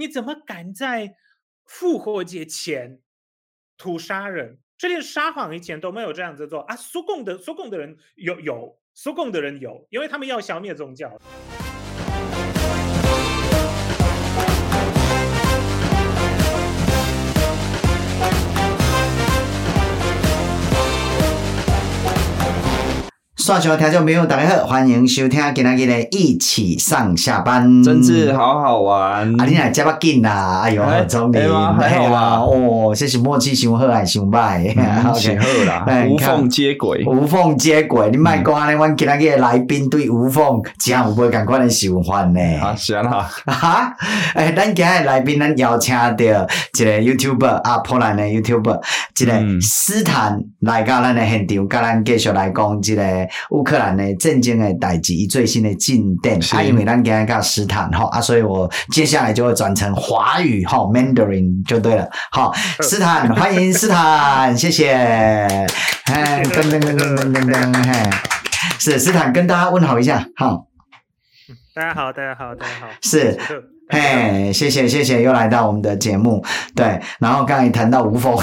你怎么敢在复活节前屠杀人？这连撒谎以前都没有这样子做啊！苏共的苏共的人有有，苏共的人有，因为他们要消灭宗教。刷球听众朋友，大家好，欢迎收听今天的一起上下班，真是好好玩。啊，你来加把劲啦！哎呦，总理，哎呀，哦，这是默契上好还是上歹？好啦，无缝接轨，无缝接轨。你卖讲安尼，阮今天的来宾对无缝，这样有没有赶快的想法呢？啊，行啦，哈，诶，咱今日来宾，咱邀请到一个 YouTuber 啊，波兰的 YouTuber，一个斯坦来到咱的现场，跟咱继续来讲一个。乌克兰的震惊的代志，最新的进展。是啊，因为咱今日讲斯坦哈啊，所以我接下来就会转成华语哈，Mandarin 就对了。好，斯坦，欢迎斯坦，谢谢。哎，噔噔噔噔噔噔噔，嘿，是斯坦跟大家问好一下，好。大家好，大家好，大家好。是。嘿，hey, 谢谢谢谢，又来到我们的节目。对，然后刚才谈到吴凤，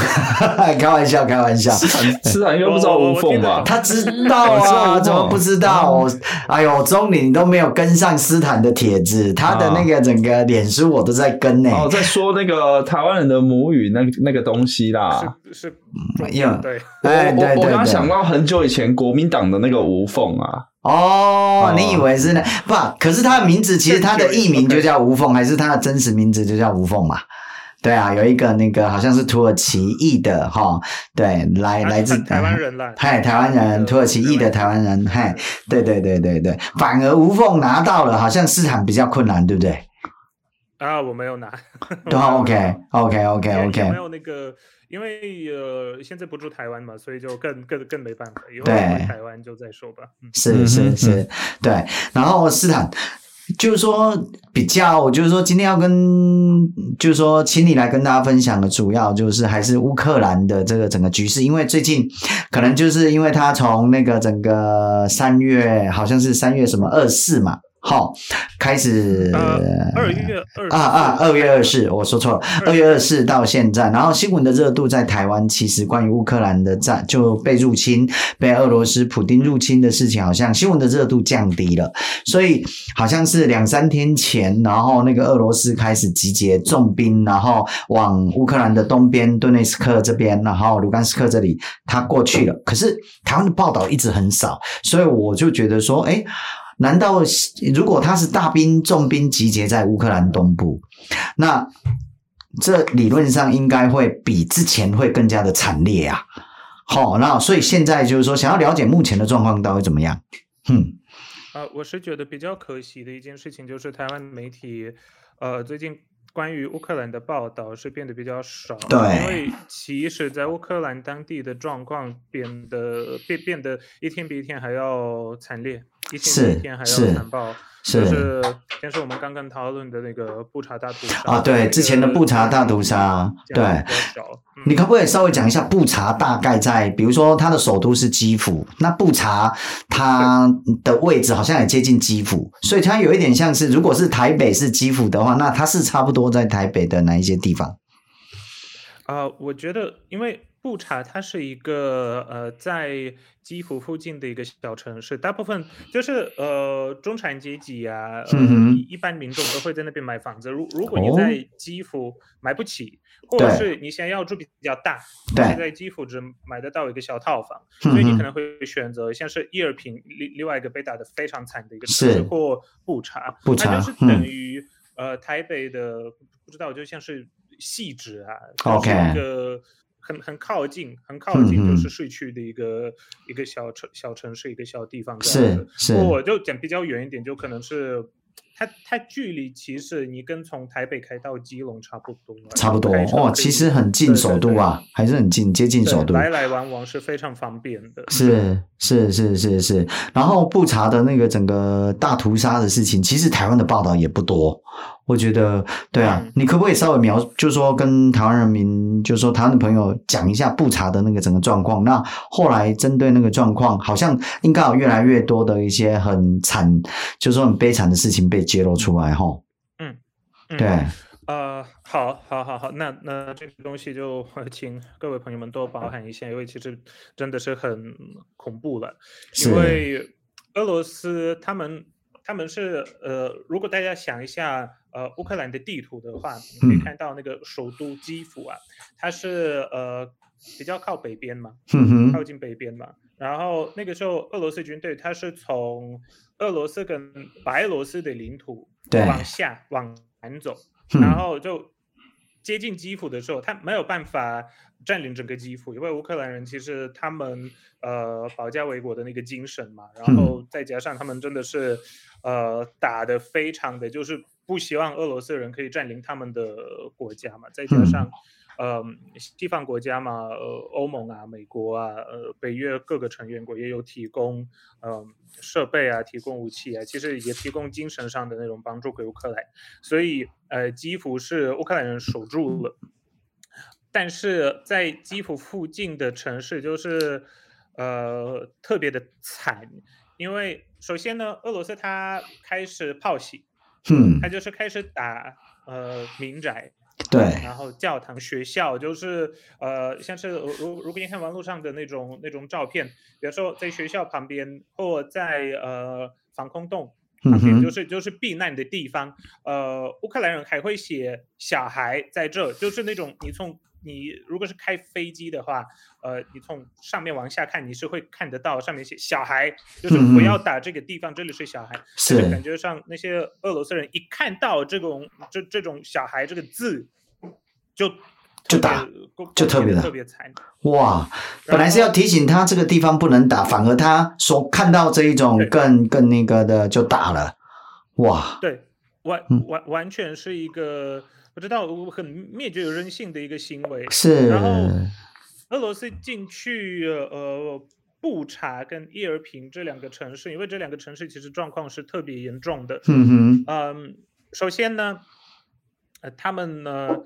开玩笑开玩笑。斯坦斯坦又不知道吴凤吧？他知道啊，怎么不知道？嗯、哎呦，中林都没有跟上斯坦的帖子，他的那个整个脸书我都在跟呢、欸。哦，在说那个台湾人的母语那那个东西啦。是是，没有、嗯、对。哎，对对对，我刚想到很久以前国民党的那个吴凤啊。哦，你以为是那不？可是他的名字其实他的艺名就叫吴凤，还是他的真实名字就叫吴凤嘛？对啊，有一个那个好像是土耳其裔的哈，对，来来自台湾人了，嗨，台湾人，土耳其裔的台湾人，嗨，对对对对对，反而吴凤拿到了，好像市场比较困难，对不对？啊，我没有拿，都 OK OK OK OK，没有那个。因为呃，现在不住台湾嘛，所以就更更更没办法。以后回台湾就再说吧。嗯、是是是，对。然后斯坦就是说比较，就是说今天要跟，就是说请你来跟大家分享的主要就是还是乌克兰的这个整个局势，因为最近可能就是因为他从那个整个三月，好像是三月什么二四嘛。好，开始。二月二啊啊，二月二四，我说错了，二月二四到现在，然后新闻的热度在台湾，其实关于乌克兰的战就被入侵，被俄罗斯普丁入侵的事情，好像新闻的热度降低了，所以好像是两三天前，然后那个俄罗斯开始集结重兵，然后往乌克兰的东边顿内斯克这边，然后卢甘斯克这里，他过去了，可是台湾的报道一直很少，所以我就觉得说，诶难道如果他是大兵重兵集结在乌克兰东部，那这理论上应该会比之前会更加的惨烈啊？好，那所以现在就是说，想要了解目前的状况到底怎么样？嗯，呃，我是觉得比较可惜的一件事情就是台湾媒体，呃，最近。关于乌克兰的报道是变得比较少，对，因为其实，在乌克兰当地的状况变得变变得一天比一天还要惨烈，一天比一天还要残暴。是，就是先是我们刚刚讨论的那个布查大屠杀啊，对，之前的布查大屠杀，对，你可不可以稍微讲一下布查大概在，比如说它的首都是基辅，那布查它的位置好像也接近基辅，所以它有一点像是，如果是台北是基辅的话，那它是差不多在台北的哪一些地方？啊、呃，我觉得因为。布查它是一个呃，在基辅附近的一个小城市，大部分就是呃中产阶级啊，呃、嗯、一般民众都会在那边买房子。如如果你在基辅买不起，哦、或者是你想要住比较大，对，在基辅只买得到一个小套房，所以你可。能会选择像是伊尔平另另外一个被打得非常惨的一个城市，或布查，布。查它就是等于、嗯、呃台北的不知道就像是细致啊，OK 一个。很很靠近，很靠近，就是市区的一个、嗯、一个小城、小城市、一个小地方。是是，我就讲比较远一点，就可能是它它距离其实你跟从台北开到基隆差不多，差不多哦，其实很近首都啊，还是很近，接近首都，来来往往是非常方便的。是是是是是，然后布查的那个整个大屠杀的事情，其实台湾的报道也不多。我觉得，对啊，你可不可以稍微描，就是说跟台湾人民，就是说台湾的朋友讲一下布查的那个整个状况？那后来针对那个状况，好像应该有越来越多的一些很惨，就是说很悲惨的事情被揭露出来，哈。嗯，对，呃，好，好，好，好，那那这个东西就 请各位朋友们多包涵一下，因为其实真的是很恐怖了，因为俄罗斯他们。他们是呃，如果大家想一下，呃，乌克兰的地图的话，你可以看到那个首都基辅啊，它是呃比较靠北边嘛，靠近北边嘛。然后那个时候，俄罗斯军队它是从俄罗斯跟白俄罗斯的领土往下往南走，然后就。接近基辅的时候，他没有办法占领整个基辅，因为乌克兰人其实他们呃保家卫国的那个精神嘛，然后再加上他们真的是呃打的非常的就是不希望俄罗斯人可以占领他们的国家嘛，再加上。呃，西方国家嘛，呃，欧盟啊，美国啊，呃，北约各个成员国也有提供，呃，设备啊，提供武器啊，其实也提供精神上的那种帮助给乌克兰，所以，呃，基辅是乌克兰人守住了，但是在基辅附近的城市就是，呃，特别的惨，因为首先呢，俄罗斯它开始炮袭，嗯，他就是开始打，呃，民宅。对，然后教堂、学校就是呃，像是如如果你看网络上的那种那种照片，比如说在学校旁边或在呃防空洞旁边，就是就是避难的地方。呃，乌克兰人还会写小孩在这，就是那种你从你如果是开飞机的话，呃，你从上面往下看，你是会看得到上面写小孩，就是不要打这个地方，这里是小孩。是感觉上那些俄罗斯人一看到这种这这种小孩这个字。就就打，就特别的特别惨哇！本来是要提醒他这个地方不能打，反而他说看到这一种更更那个的就打了，哇！对，完完完全是一个不知道很灭绝人性的一个行为。是。然后俄罗斯进去呃布查跟伊尔平这两个城市，因为这两个城市其实状况是特别严重的。嗯哼。嗯，首先呢，呃，他们呢。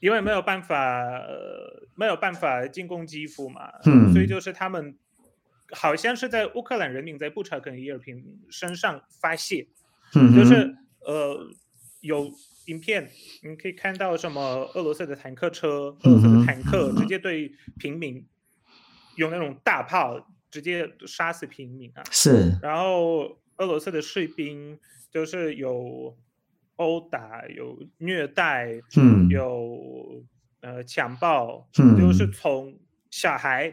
因为没有办法，呃，没有办法进攻基辅嘛，嗯，所以就是他们好像是在乌克兰人民在布查跟伊尔平身上发泄，嗯，就是呃有影片，你可以看到什么俄罗斯的坦克车，俄罗斯的坦克直接对平民用那种大炮直接杀死平民啊，是，然后俄罗斯的士兵就是有。殴打有虐待，嗯，有呃强暴，嗯，就是从小孩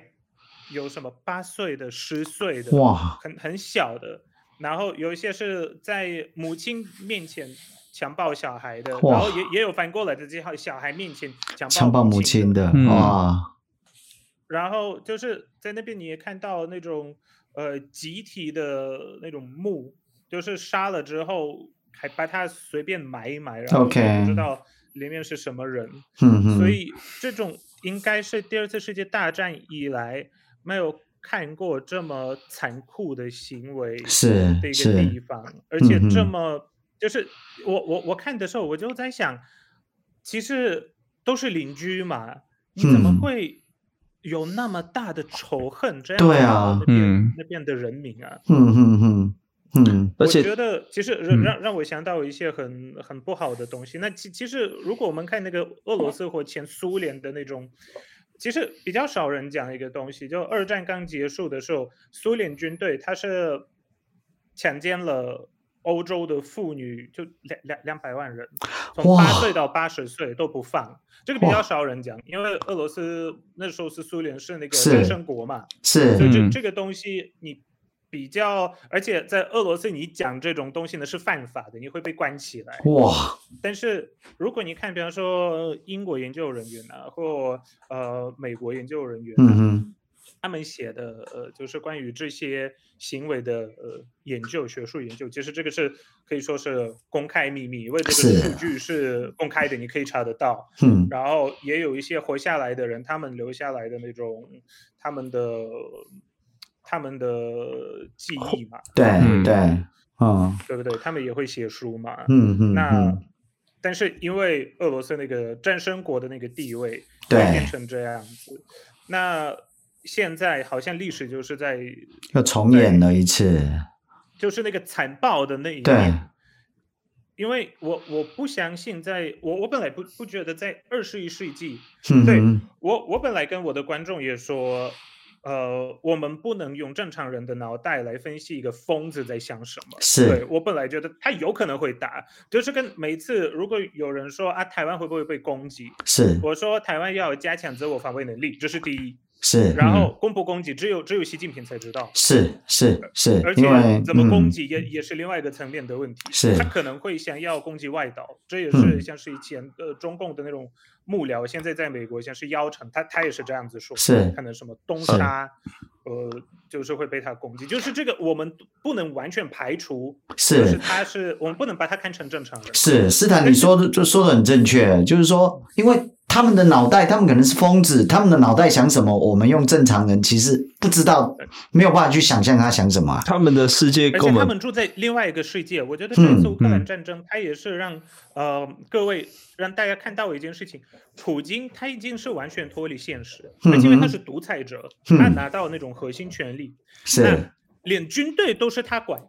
有什么八岁的、十岁的，哇，很很小的，然后有一些是在母亲面前强暴小孩的，然后也也有反过来的，这些小孩面前强暴母亲的，哇，然后就是在那边你也看到那种呃集体的那种墓，就是杀了之后。还把它随便埋一埋，然后不知道里面是什么人。Okay. 所以这种应该是第二次世界大战以来没有看过这么残酷的行为是的一个地方，而且这么就是我我我看的时候我就在想，其实都是邻居嘛，你怎么会有那么大的仇恨？这样对啊，嗯那边的人民啊，嗯嗯嗯。嗯，我觉得其实让让让我想到一些很很不好的东西。那其其实如果我们看那个俄罗斯或前苏联的那种，其实比较少人讲一个东西，就二战刚结束的时候，苏联军队他是强奸了欧洲的妇女，就两两两百万人，从八岁到八十岁都不放。这个比较少人讲，因为俄罗斯那时候是苏联是那个单身国嘛，是，所以这这个东西你。比较，而且在俄罗斯，你讲这种东西呢是犯法的，你会被关起来。哇！但是如果你看，比方说英国研究人员啊，或呃美国研究人员，嗯哼，他们写的呃，就是关于这些行为的呃研究，学术研究，其实这个是可以说是公开秘密，因为这个数据是公开的，你可以查得到。嗯，然后也有一些活下来的人，他们留下来的那种他们的他们的记忆嘛。对对，嗯，对不对？他们也会写书嘛。嗯嗯。那但是因为俄罗斯那个战胜国的那个地位，对，变成这样子，那。现在好像历史就是在又重演了一次，就是那个残暴的那一面。对，因为我我不相信在，在我我本来不不觉得在二十一世纪，嗯、对我我本来跟我的观众也说，呃，我们不能用正常人的脑袋来分析一个疯子在想什么。是，对我本来觉得他有可能会打，就是跟每次如果有人说啊，台湾会不会被攻击？是，我说台湾要加强自我防卫能力，这是第一。是，然后攻不攻击，只有只有习近平才知道。是是是，而且怎么攻击也也是另外一个层面的问题。是，他可能会想要攻击外岛，这也是像是以前呃中共的那种幕僚，现在在美国像是妖城，他他也是这样子说，是可能什么东沙，呃，就是会被他攻击，就是这个我们不能完全排除，是，就是他是我们不能把他看成正常人。是，斯坦，你说的就说的很正确，就是说因为。他们的脑袋，他们可能是疯子。他们的脑袋想什么，我们用正常人其实不知道，没有办法去想象他想什么。他们的世界，而且他们住在另外一个世界。我觉得这次乌克兰战争，它也是让、嗯、呃各位让大家看到一件事情：普京他已经是完全脱离现实，因为他是独裁者，嗯、他拿到那种核心权力，是连军队都是他管。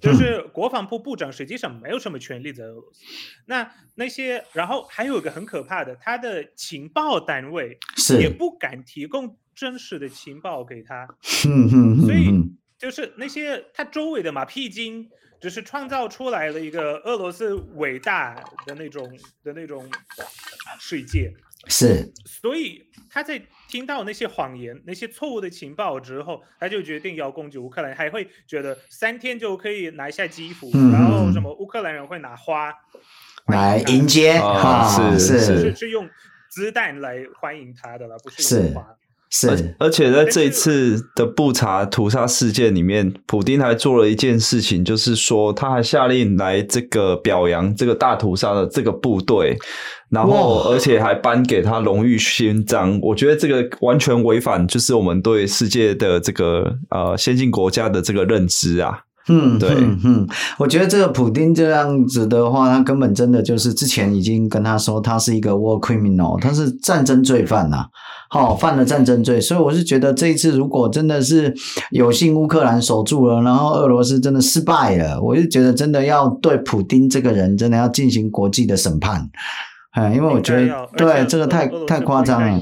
就是国防部部长实际上没有什么权力在俄罗斯，那那些，然后还有一个很可怕的，他的情报单位也不敢提供真实的情报给他，所以就是那些他周围的马屁精，只是创造出来了一个俄罗斯伟大的那种的那种世界，是，所以他在。听到那些谎言、那些错误的情报之后，他就决定要攻击乌克兰，还会觉得三天就可以拿下基辅，嗯、然后什么乌克兰人会拿花来迎接，啊、是是是，是，是用子弹来欢迎他的了，不是用花。是，而且在这一次的布查屠杀事件里面，普丁还做了一件事情，就是说他还下令来这个表扬这个大屠杀的这个部队，然后而且还颁给他荣誉勋章。我觉得这个完全违反就是我们对世界的这个呃先进国家的这个认知啊。嗯，对，嗯，我觉得这个普丁这样子的话，他根本真的就是之前已经跟他说，他是一个 war criminal，他是战争罪犯呐、啊，好、哦，犯了战争罪，所以我是觉得这一次如果真的是有幸乌克兰守住了，然后俄罗斯真的失败了，我就觉得真的要对普丁这个人真的要进行国际的审判，嗯，因为我觉得对这个太太夸张了，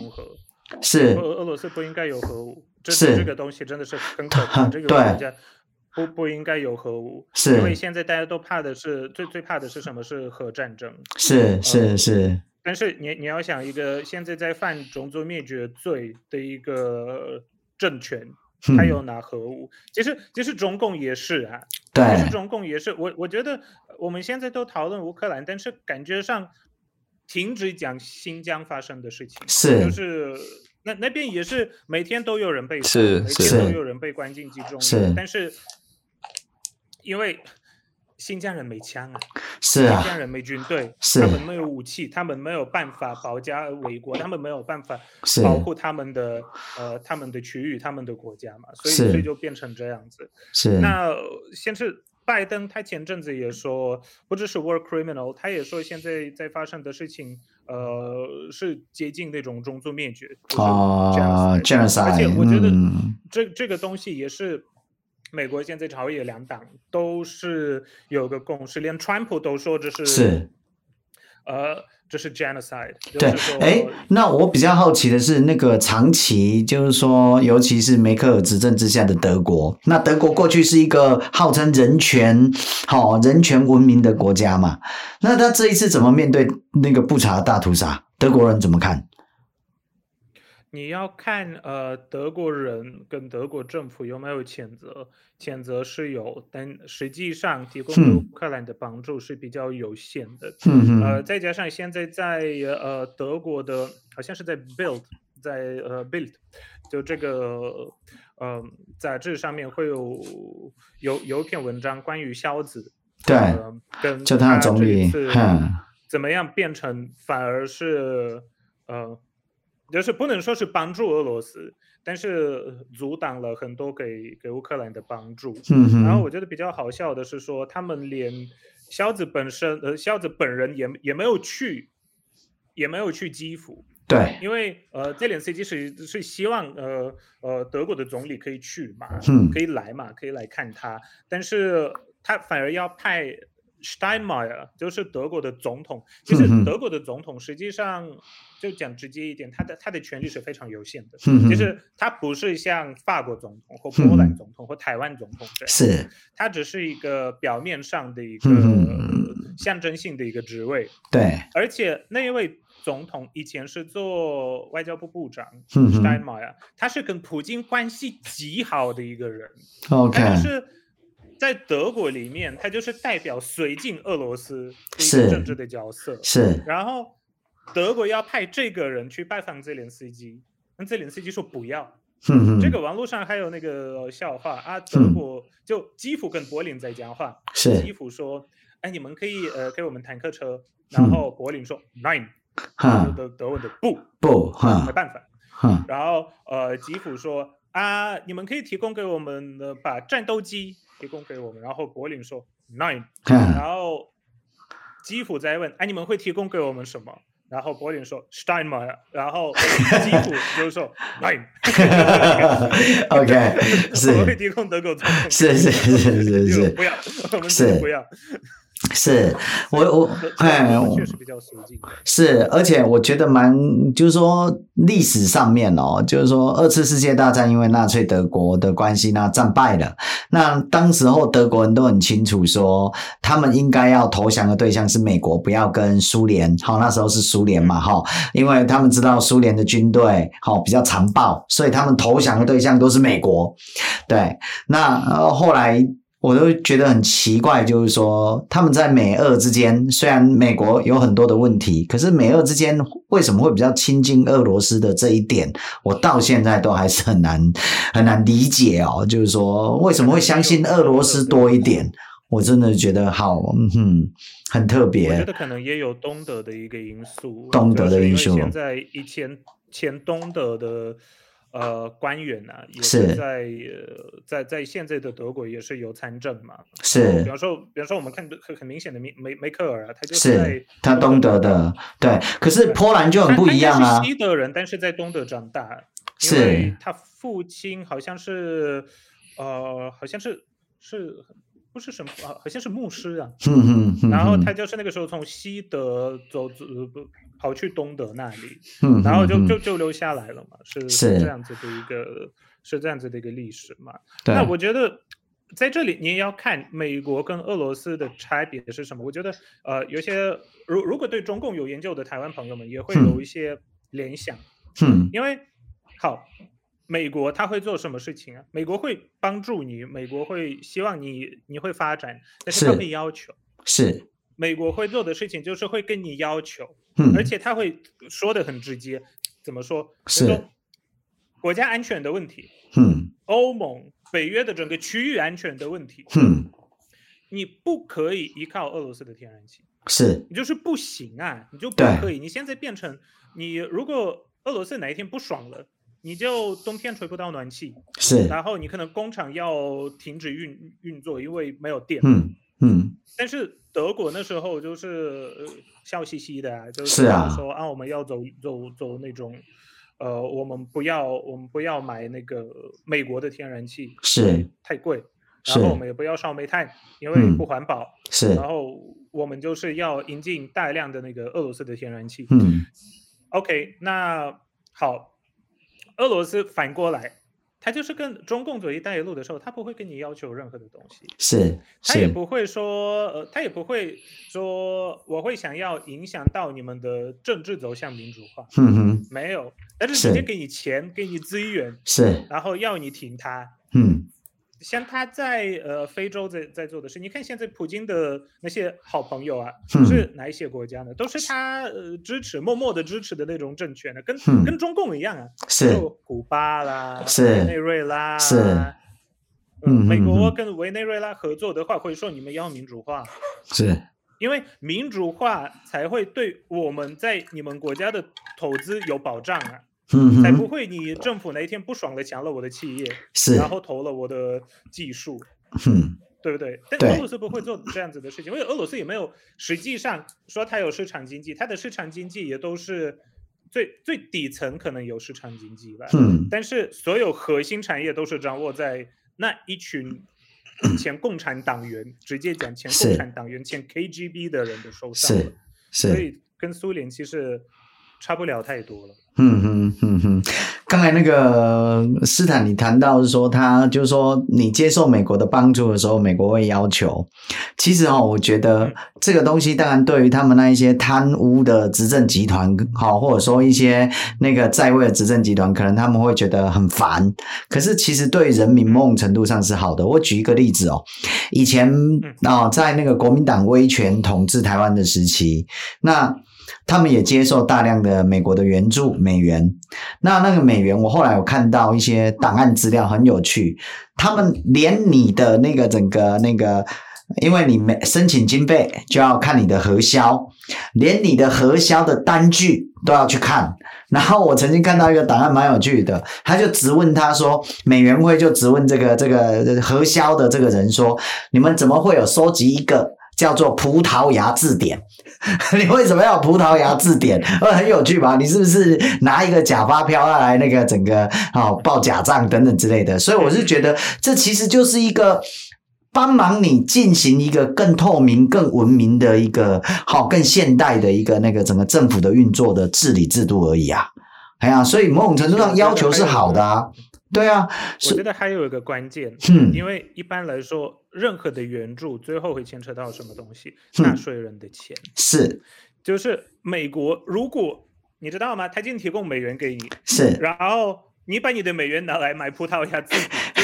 是。俄俄罗斯不应该有核武，是。这个东西真的是很可怕，这个国家。不不应该有核武，是因为现在大家都怕的是最最怕的是什么？是核战争。是是是。但是你你要想一个现在在犯种族灭绝罪的一个政权，他有拿核武，嗯、其实其实中共也是啊，对，其实中共也是。我我觉得我们现在都讨论乌克兰，但是感觉上停止讲新疆发生的事情，是就是那那边也是每天都有人被，是每天都有人被关进集中营，是但是。因为新疆人没枪啊，是啊，新疆人没军队，是他们没有武器，他们没有办法保家卫国，他们没有办法保护他们的呃他们的区域、他们的国家嘛，所以所以就变成这样子。是那先是拜登，他前阵子也说，不只是 war criminal，他也说现在在发生的事情，呃，是接近那种种族灭绝啊，genocide，而且我觉得这、嗯、这个东西也是。美国现在朝野两党都是有个共识，连川普都说这是是，呃，这是 genocide。对，哎，那我比较好奇的是，那个长期就是说，尤其是梅克尔执政之下的德国，那德国过去是一个号称人权好、哦、人权文明的国家嘛，那他这一次怎么面对那个布查大屠杀？德国人怎么看？你要看呃，德国人跟德国政府有没有谴责？谴责是有，但实际上提供乌克兰的帮助是比较有限的。嗯、呃，再加上现在在呃德国的，好像是在 Build，在呃 Build，就这个呃杂志上面会有有有一篇文章关于肖子，对，呃、跟就他的总理，怎么样变成反而是呃，就是不能说是帮助俄罗斯，但是阻挡了很多给给乌克兰的帮助。嗯。然后我觉得比较好笑的是说，他们连肖子本身呃肖子本人也也没有去，也没有去基辅。对。因为呃泽连斯基是是希望呃呃德国的总理可以去嘛，嗯，可以来嘛，可以来看他，但是他反而要派。Steinmeier 就是德国的总统，其实德国的总统实际上就讲直接一点，他的他的权力是非常有限的，其实他不是像法国总统或波兰总统或台湾总统这样，是，他只是一个表面上的一个象征性的一个职位，对，而且那一位总统以前是做外交部部长，Steinmeier，他是跟普京关系极好的一个人，OK，他就是。在德国里面，他就是代表绥靖俄罗斯的一个政治的角色。是，是。然后德国要派这个人去拜访泽连斯基，那泽连斯基说不要。这个网络上还有那个笑话啊，德国、嗯、就基辅跟柏林在讲话，是。基辅说：“哎，你们可以呃给我们坦克车。”然后柏林说、嗯、：“Nein。”德德文的不不哈，没办法。哈。然后呃基辅说：“啊，你们可以提供给我们的把战斗机。”提供给我们，然后柏林说 nine，然后基辅在问，哎，你们会提供给我们什么？然后柏林说 Steinmeier，然后基辅就是说 nine，OK，是，我们会提供德国总统，是是是是是，不要，我们是。不要。是我我哎，确实比较熟悉。是，而且我觉得蛮，就是说历史上面哦，就是说二次世界大战因为纳粹德国的关系，那战败了。那当时候德国人都很清楚说，他们应该要投降的对象是美国，不要跟苏联。好，那时候是苏联嘛，哈，因为他们知道苏联的军队好比较残暴，所以他们投降的对象都是美国。对，那后来。我都觉得很奇怪，就是说他们在美俄之间，虽然美国有很多的问题，可是美俄之间为什么会比较亲近俄罗斯的这一点，我到现在都还是很难很难理解哦。就是说为什么会相信俄罗斯多一点？我真的觉得好，嗯哼，很特别。我觉得可能也有东德的一个因素，东德的因素。现在以前前东德的。呃，官员呢、啊，也是在在在现在的德国也是有参政嘛。是，比方说，比方说，我们看很很明显的梅梅梅克尔啊，他就是在他东德的，对。可是波兰就很不一样啊。他是西德人，但是在东德长大，因为他父亲好像是，呃，好像是是。不是什么啊，好像是牧师啊。嗯嗯。然后他就是那个时候从西德走走跑去东德那里，嗯，然后就就就留下来了嘛，是是这样子的一个是这样子的一个历史嘛。那我觉得在这里你也要看美国跟俄罗斯的差别是什么。我觉得呃，有些如如果对中共有研究的台湾朋友们也会有一些联想。嗯。因为好。美国他会做什么事情啊？美国会帮助你，美国会希望你你会发展，但是他会要求。是。美国会做的事情就是会跟你要求，嗯，而且他会说的很直接。怎么说？是。国家安全的问题，嗯，欧盟、北约的整个区域安全的问题，嗯，你不可以依靠俄罗斯的天然气，是，你就是不行啊，你就不可以。你现在变成你，如果俄罗斯哪一天不爽了。你就冬天吹不到暖气，是，然后你可能工厂要停止运运作，因为没有电。嗯嗯。但是德国那时候就是笑嘻嘻的，啊，就是说啊，啊，我们要走走走那种，呃，我们不要我们不要买那个美国的天然气，是太贵，然后我们也不要烧煤炭，因为不环保。是，然后我们就是要引进大量的那个俄罗斯的天然气。嗯。OK，那好。俄罗斯反过来，他就是跟中共走一带一路的时候，他不会跟你要求任何的东西，是，他也不会说，呃，他也不会说我会想要影响到你们的政治走向民主化，嗯哼，没有，但是直接给你钱，给你资源，是，然后要你挺他，嗯，像他在呃非洲在在做的事，你看现在普京的那些好朋友啊，嗯、是哪一些国家呢？都是他呃支持默默的支持的那种政权呢，跟、嗯、跟中共一样啊，是。古巴啦，是。委内瑞拉，是，嗯，嗯美国跟委内瑞拉合作的话，会说你们要民主化，是。因为民主化才会对我们在你们国家的投资有保障啊。嗯，才不会你政府哪一天不爽的抢了我的企业，是，然后投了我的技术，嗯，对不对？但俄罗斯不会做这样子的事情，因为俄罗斯也没有实际上说它有市场经济，它的市场经济也都是最最底层可能有市场经济吧，嗯，但是所有核心产业都是掌握在那一群前共产党员，直接讲前共产党员、前 KGB 的人的手上，是，是，所以跟苏联其实差不了太多了。嗯哼嗯哼，刚才那个斯坦，你谈到是说，他就是说，你接受美国的帮助的时候，美国会要求。其实哦，我觉得这个东西当然对于他们那一些贪污的执政集团，好，或者说一些那个在位的执政集团，可能他们会觉得很烦。可是其实对人民某种程度上是好的。我举一个例子哦，以前啊，在那个国民党威权统治台湾的时期，那。他们也接受大量的美国的援助美元，那那个美元，我后来有看到一些档案资料，很有趣。他们连你的那个整个那个，因为你没申请经费，就要看你的核销，连你的核销的单据都要去看。然后我曾经看到一个档案蛮有趣的，他就质问他说，美元会就质问这个这个核销的这个人说，你们怎么会有收集一个？叫做葡萄牙字典，你为什么要葡萄牙字典？呃，很有趣吧？你是不是拿一个假发票要来那个整个哦报假账等等之类的？所以我是觉得这其实就是一个帮忙你进行一个更透明、更文明的一个好、更现代的一个那个整个政府的运作的治理制度而已啊。哎呀，所以某种程度上要求是好的啊。对啊，我觉得还有一个关键，嗯，因为一般来说，任何的援助最后会牵扯到什么东西？纳税人的钱。是，就是美国，如果你知道吗？他已经提供美元给你，是，然后你把你的美元拿来买葡萄牙自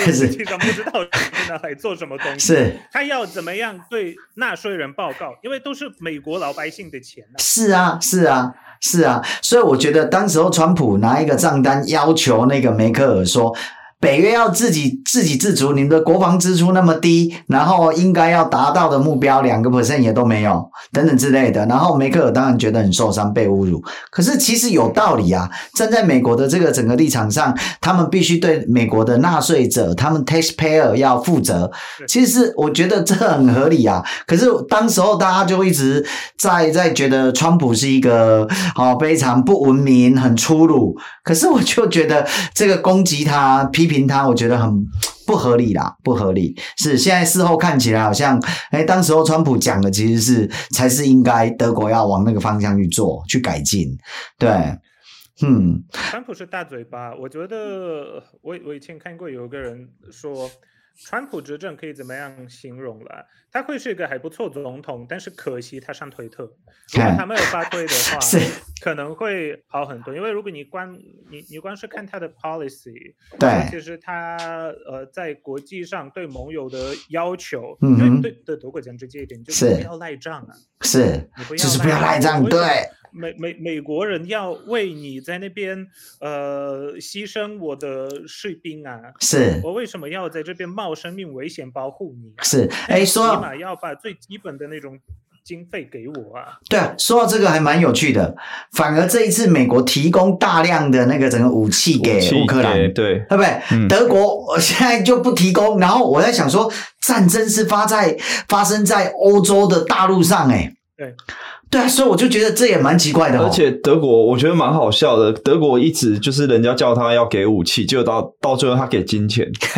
己，实际上不知道是拿来做什么东西。是，他要怎么样对纳税人报告？因为都是美国老百姓的钱啊。是啊，是啊。是啊，所以我觉得当时候川普拿一个账单要求那个梅克尔说，北约要自己自给自足，你们的国防支出那么低，然后应该要达到的目标两个 percent 也都没有，等等之类的。然后梅克尔当然觉得很受伤，被侮辱。可是其实有道理啊，站在美国的这个整个立场上，他们必须对美国的纳税者，他们 taxpayer 要负责。其实我觉得这很合理啊。可是当时候大家就一直在在觉得川普是一个好非常不文明、很粗鲁。可是我就觉得这个攻击他批。批评他，我觉得很不合理啦，不合理。是现在事后看起来好像，哎，当时候川普讲的其实是才是应该德国要往那个方向去做，去改进。对，嗯，川普是大嘴巴，我觉得我我以前看过有个人说。川普执政可以怎么样形容了？他会是一个还不错总统，但是可惜他上推特。如果他没有发推的话，可能会好很多。因为如果你光你你光是看他的 policy，对，其实他呃在国际上对盟友的要求，嗯、对对德国讲直接一点，就是不要赖账啊，是，你不要就是不要赖账，对。美美美国人要为你在那边呃牺牲我的士兵啊，是我为什么要在这边冒生命危险保护你？是，哎，说起码要把最基本的那种经费给我啊。对啊，说到这个还蛮有趣的，反而这一次美国提供大量的那个整个武器给乌克兰，对，对不对？嗯、德国现在就不提供，然后我在想说，战争是发在发生在欧洲的大陆上，哎，对。对啊，所以我就觉得这也蛮奇怪的哦。而且德国，我觉得蛮好笑的。德国一直就是人家叫他要给武器，结果到到最后他给金钱。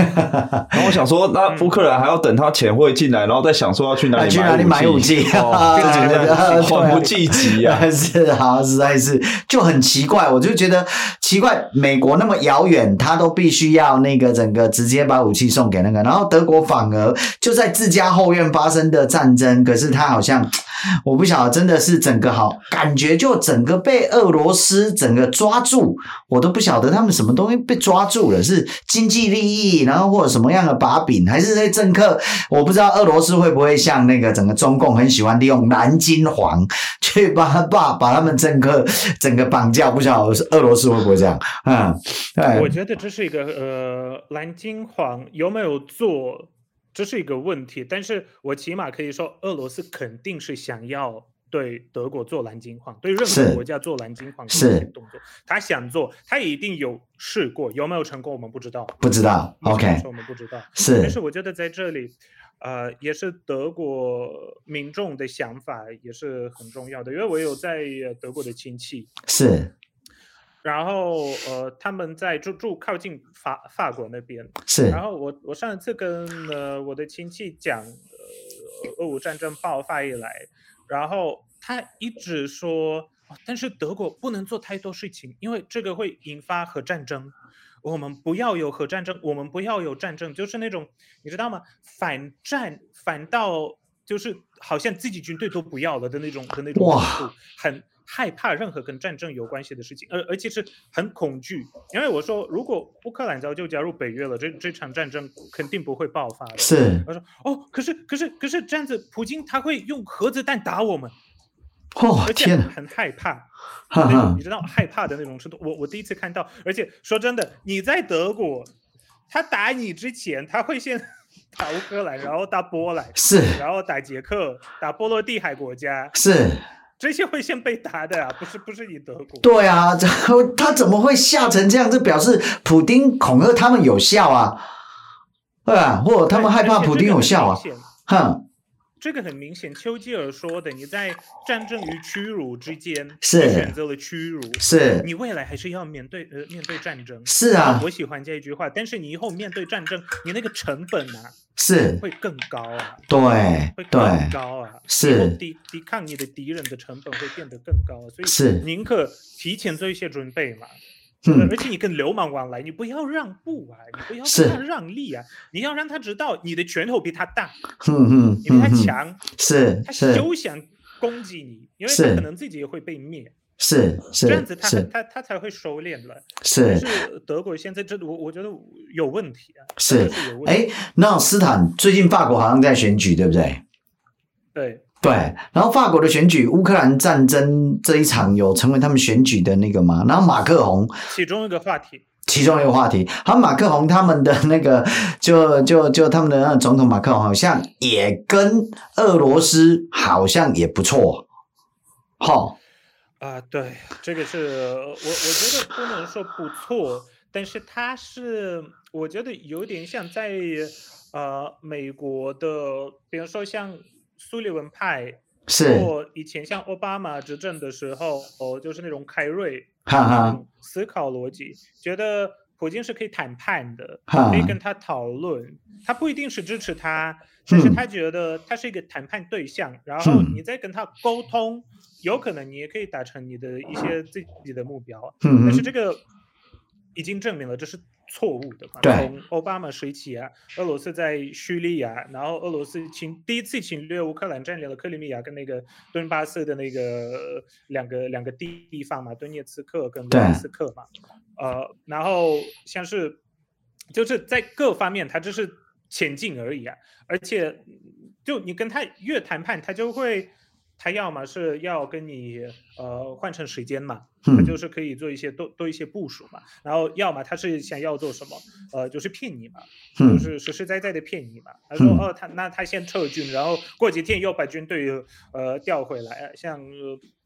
然后我想说，那乌克兰还要等他钱汇进来，然后再想说要去哪里买武器，去哪里买武器，哦，这简直缓不济急啊！是啊，实在是就很奇怪。我就觉得奇怪，美国那么遥远，他都必须要那个整个直接把武器送给那个，然后德国反而就在自家后院发生的战争，可是他好像 我不晓得，真的是整个好感觉，就整个被俄罗斯整个抓住，我都不晓得他们什么东西被抓住了，是经济利益，然后或者什么样的把柄，还是那些政客？我不知道俄罗斯会不会像那个整个中共很喜欢利用蓝金黄去把把把他们政客整个绑架，不晓得俄罗斯会不会这样？嗯，对，我觉得这是一个呃蓝金黄有没有做？这是一个问题，但是我起码可以说，俄罗斯肯定是想要对德国做蓝金矿，对任何国家做蓝金矿是动作，他想做，他一定有试过，有没有成功我们不知道，不知道，OK，我们不知道，是，但是我觉得在这里，呃，也是德国民众的想法也是很重要的，因为我有在德国的亲戚，是。然后，呃，他们在住住靠近法法国那边。是。然后我我上一次跟呃我的亲戚讲，呃，俄乌战争爆发以来，然后他一直说，但是德国不能做太多事情，因为这个会引发核战争。我们不要有核战争，我们不要有战争，就是那种你知道吗？反战反倒就是好像自己军队都不要了的那种的那种程度，很。害怕任何跟战争有关系的事情，而而且是很恐惧，因为我说，如果乌克兰早就加入北约了，这这场战争肯定不会爆发的。是，他说哦，可是可是可是这样子，普京他会用核子弹打我们，哦，而且很害怕，哈哈，你知道害怕的那种程度。我我第一次看到，而且说真的，你在德国，他打你之前，他会先 打乌克兰，然后打波兰，是，然后打捷克，打波罗的海国家，是。这些会先被打的啊，不是不是你德国。对啊，他怎么会吓成这样？这表示普丁恐吓他们有效啊，对吧？或者他们害怕普丁有效啊？哼。这个很明显，丘吉尔说的，你在战争与屈辱之间，是选择了屈辱，是你未来还是要面对呃面对战争，是啊，我喜欢这一句话。但是你以后面对战争，你那个成本啊，是会更高啊，对，会更高啊，是抵抵抗你的敌人的成本会变得更高，所以是宁可提前做一些准备嘛。嗯，而且你跟流氓往来，你不要让步啊，你不要跟他让利啊，你要让他知道你的拳头比他大，嗯嗯，你比他强，是，他休想攻击你，因为他可能自己也会被灭，是是这样子他，他他他才会收敛了。是，是德国现在这我我觉得有问题啊，是，哎，那斯坦最近法国好像在选举，对不对？对。对，然后法国的选举，乌克兰战争这一场有成为他们选举的那个吗？然后马克宏，其中一个话题，其中一个话题，好，马克宏他们的那个，就就就他们的那个总统马克宏好像也跟俄罗斯好像也不错，好，啊，对，这个是我我觉得不能说不错，但是他是我觉得有点像在呃美国的，比如说像。苏利文派是，我以前像奥巴马执政的时候，哦，就是那种凯瑞，哈哈，思考逻辑，觉得普京是可以谈判的，可以跟他讨论，他不一定是支持他，只是他觉得他是一个谈判对象，然后你再跟他沟通，有可能你也可以达成你的一些自己的目标，嗯但是这个已经证明了这是。错误的嘛？从奥巴马时期啊，俄罗斯在叙利亚，然后俄罗斯侵第一次侵略乌克兰，占领了克里米亚跟那个顿巴斯的那个两个两个地方嘛，顿涅茨克跟卢甘斯克嘛，呃，然后像是就是在各方面，他就是前进而已啊，而且就你跟他越谈判，他就会。他要么是要跟你呃换成时间嘛，他就是可以做一些多多一些部署嘛，然后要么他是想要做什么，呃，就是骗你嘛，就是实实在在的骗你嘛。他说哦，他那他先撤军，然后过几天又把军队呃调回来。像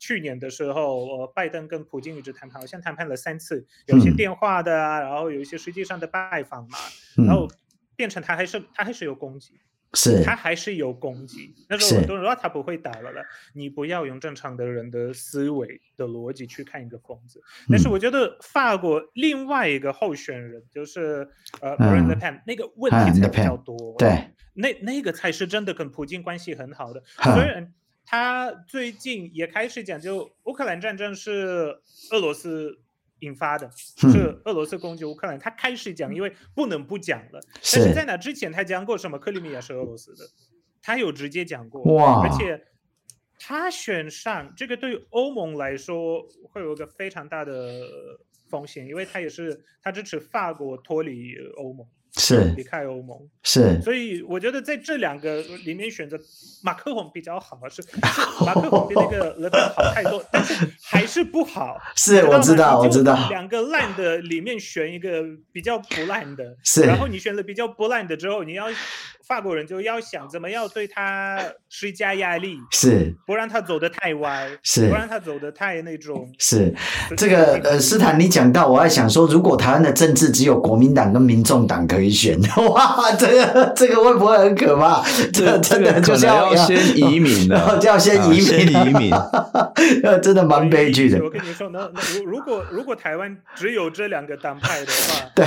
去年的时候，呃，拜登跟普京一直谈判，好像谈判了三次，有些电话的啊，然后有一些实际上的拜访嘛，然后变成他还是他还是有攻击。是他还是有攻击，那时候很多人说他不会打了了。你不要用正常的人的思维的逻辑去看一个疯子。嗯、但是我觉得法国另外一个候选人就是呃 Marine Le Pen 那个问题才比较多。对，那那个才是真的跟普京关系很好的。虽然他最近也开始讲，就乌克兰战争是俄罗斯。引发的是俄罗斯攻击乌克兰，他开始讲，因为不能不讲了。但是在那之前，他讲过什么？克里米亚是俄罗斯的，他有直接讲过。哇！而且他选上这个对欧盟来说会有一个非常大的风险，因为他也是他支持法国脱离欧盟。是离开欧盟，是，所以我觉得在这两个里面选择马克宏比较好，是，是马克宏比那个勒宾好太多，但是还是不好。是，我知道，我知道。两个烂的里面选一个比较不烂的，是。然后你选了比较不烂的之后，你要法国人就要想怎么样对他施加压力，是，不让他走得太歪，是，不让他走得太那种。是，这个呃，斯坦你讲到，我还想说，如果台湾的政治只有国民党跟民众党可以。选 哇，这个这个会不会很可怕？这个真的就是要先移民了，就 要先移民，先移民，真的蛮悲剧的。我跟你说，那那如如果如果台湾只有这两个党派的话，对，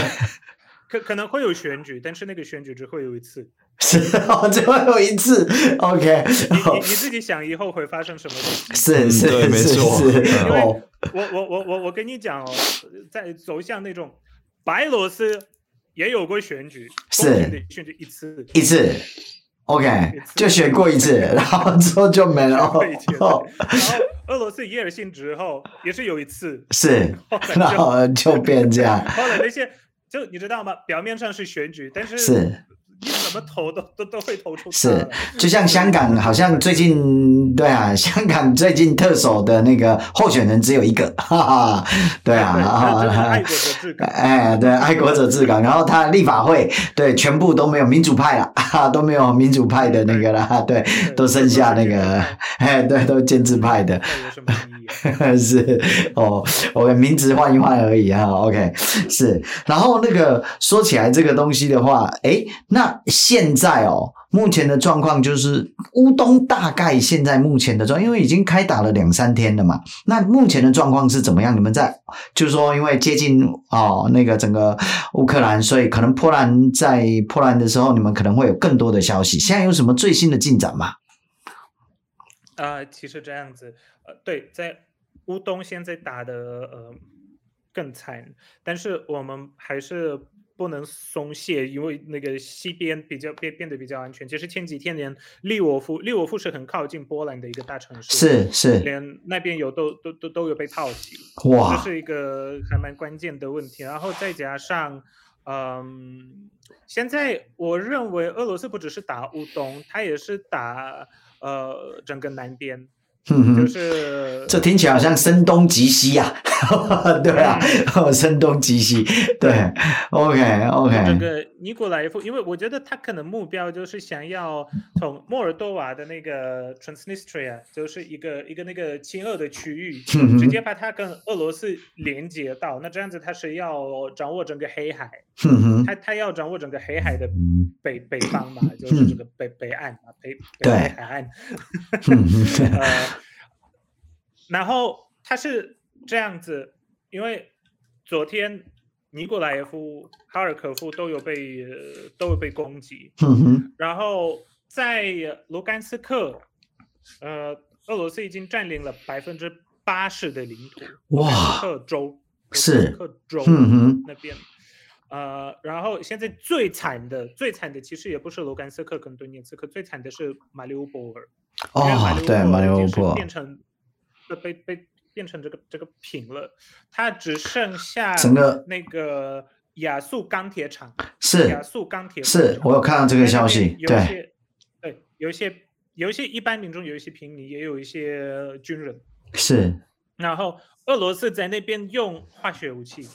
可可能会有选举，但是那个选举只会有一次，是哦，只会有一次。OK，你你你自己想以后会发生什么？是是没错，因为我我我我我跟你讲哦，在走向那种白罗斯。也有过选举，是选举一次，一次，OK，就选过一次，然后之后就没了。哦，然后俄罗斯叶尔辛之后也是有一次，是，然后就变这样。后来那些，就你知道吗？表面上是选举，但是是。你怎么投都 都都会投出。是，就像香港，好像最近对啊，香港最近特首的那个候选人只有一个，哈哈，对啊，爱国者治港，哎，对，爱国者治港，然后他立法会对全部都没有民主派了，哈，都没有民主派的那个了，对，都剩下那个，哎，对，都建制派的。是哦，OK，名字换一换而已啊，OK，是。然后那个说起来这个东西的话，哎，那现在哦，目前的状况就是乌东大概现在目前的状况，因为已经开打了两三天了嘛。那目前的状况是怎么样？你们在就是说，因为接近哦那个整个乌克兰，所以可能波兰在波兰的时候，你们可能会有更多的消息。现在有什么最新的进展吗？啊、呃，其实这样子，呃，对，在乌东现在打的呃更惨，但是我们还是不能松懈，因为那个西边比较变变得比较安全。其实前几天连利沃夫，利沃夫是很靠近波兰的一个大城市，是是，连那边有都都都都有被炮击，哇，这是一个还蛮关键的问题。然后再加上，嗯，现在我认为俄罗斯不只是打乌东，他也是打。呃，整个南边，嗯，就是这听起来好像声东击西呀，对啊，声东击西，对，OK OK。这个尼古拉耶夫，因为我觉得他可能目标就是想要从莫尔多瓦的那个 Transnistria，就是一个一个那个亲俄的区域，直接把它跟俄罗斯连接到，那这样子他是要掌握整个黑海。他他要掌握整个黑海的北北方嘛，就是这个北北岸嘛，北北海岸。呃，然后他是这样子，因为昨天尼古拉耶夫、哈尔科夫都有被都有被攻击。嗯哼，然后在卢甘斯克，呃，俄罗斯已经占领了百分之八十的领土。哇，克州是克州，嗯哼，那边。呃，然后现在最惨的、最惨的其实也不是卢甘斯克跟顿涅茨克，最惨的是马里乌波尔。哦，对，马里乌波尔变成被被变成这个这个平了，它只剩下整个那个亚速钢铁厂。是亚速钢铁厂。是我有看到这个消息。对，对，有一些有一些一般民众，有一些平民，也有一些军人。是。然后俄罗斯在那边用化学武器。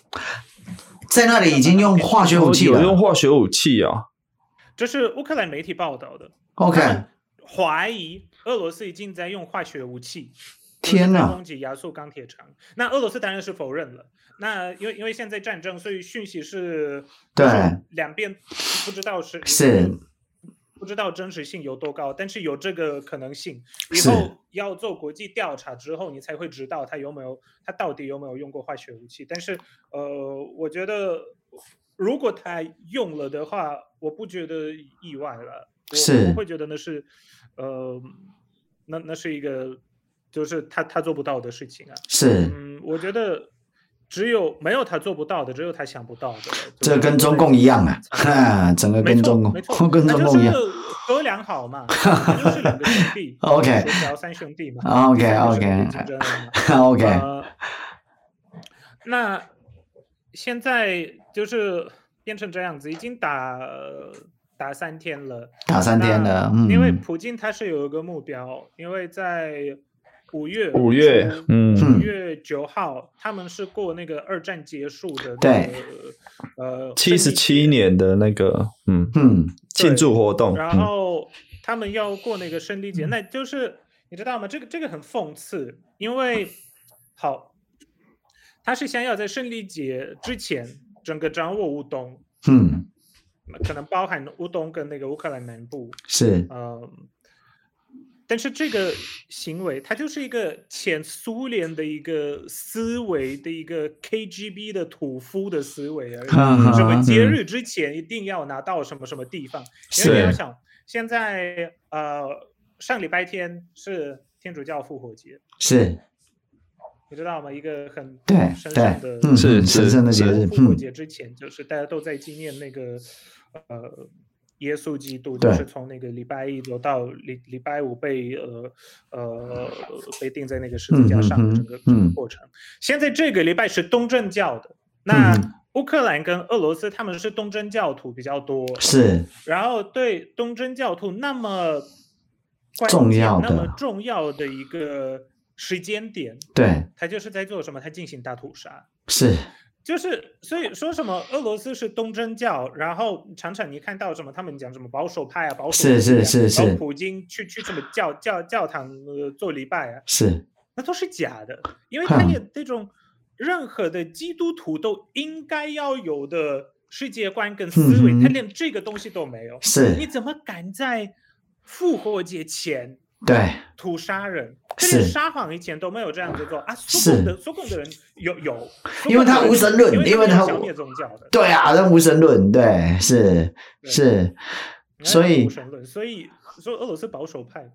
在那里已经用化学武器了，用化学武器啊！这是乌克兰媒体报道的。OK，怀疑俄罗斯已经在用化学武器，天呐！攻击亚速钢铁厂。那俄罗斯当然是否认了。那因为因为现在战争，所以讯息是对两边不知道是是。不知道真实性有多高，但是有这个可能性。以后要做国际调查之后，你才会知道他有没有，他到底有没有用过化学武器。但是，呃，我觉得如果他用了的话，我不觉得意外了。是，我会觉得那是，呃，那那是一个，就是他他做不到的事情啊。是，嗯，我觉得。只有没有他做不到的，只有他想不到的。这跟中共一样啊，哈，整个跟中共，跟中共一样。哥俩好嘛，就是两个兄弟，OK，三兄弟嘛，OK，OK，OK，那现在就是变成这样子，已经打打三天了，打三天了，嗯，因为普京他是有一个目标，因为在。五月五月，嗯，五月九号，他们是过那个二战结束的，对，呃，七十七年的那个，嗯嗯，庆祝活动。然后他们要过那个胜利节，那就是你知道吗？这个这个很讽刺，因为好，他是想要在胜利节之前整个掌握乌东，嗯，可能包含乌东跟那个乌克兰南部，是，嗯。但是这个行为，它就是一个前苏联的一个思维的一个 KGB 的土夫的思维而已。什么节日之前一定要拿到什么什么地方？因为你要想，现在呃上礼拜天是天主教复活节，是，你知道吗？一个很神圣的，嗯，是神圣的节日。复活节之前，就是大家都在纪念那个呃。耶稣基督就是从那个礼拜一走到礼礼拜五被呃呃被钉在那个十字架上的整个整个过程。现在这个礼拜是东正教的，那乌克兰跟俄罗斯他们是东正教徒比较多，是。然后对东正教徒那么重要的那么重要的一个时间点，对，他就是在做什么？他进行大屠杀，是。就是，所以说什么俄罗斯是东正教，然后常常你看到什么，他们讲什么保守派啊，保守派啊，是是是是，普京去去什么教教教堂呃做礼拜啊，是，那都是假的，因为他也这种任何的基督徒都应该要有的世界观跟思维，嗯、他连这个东西都没有，是，你怎么敢在复活节前对屠杀人？是撒谎以前都没有这样子做啊！苏共的苏共的人有有，因为他无神论，因为他消灭宗教的。对啊，他无神论，对，是是，所以无神论，所以说俄罗斯保守派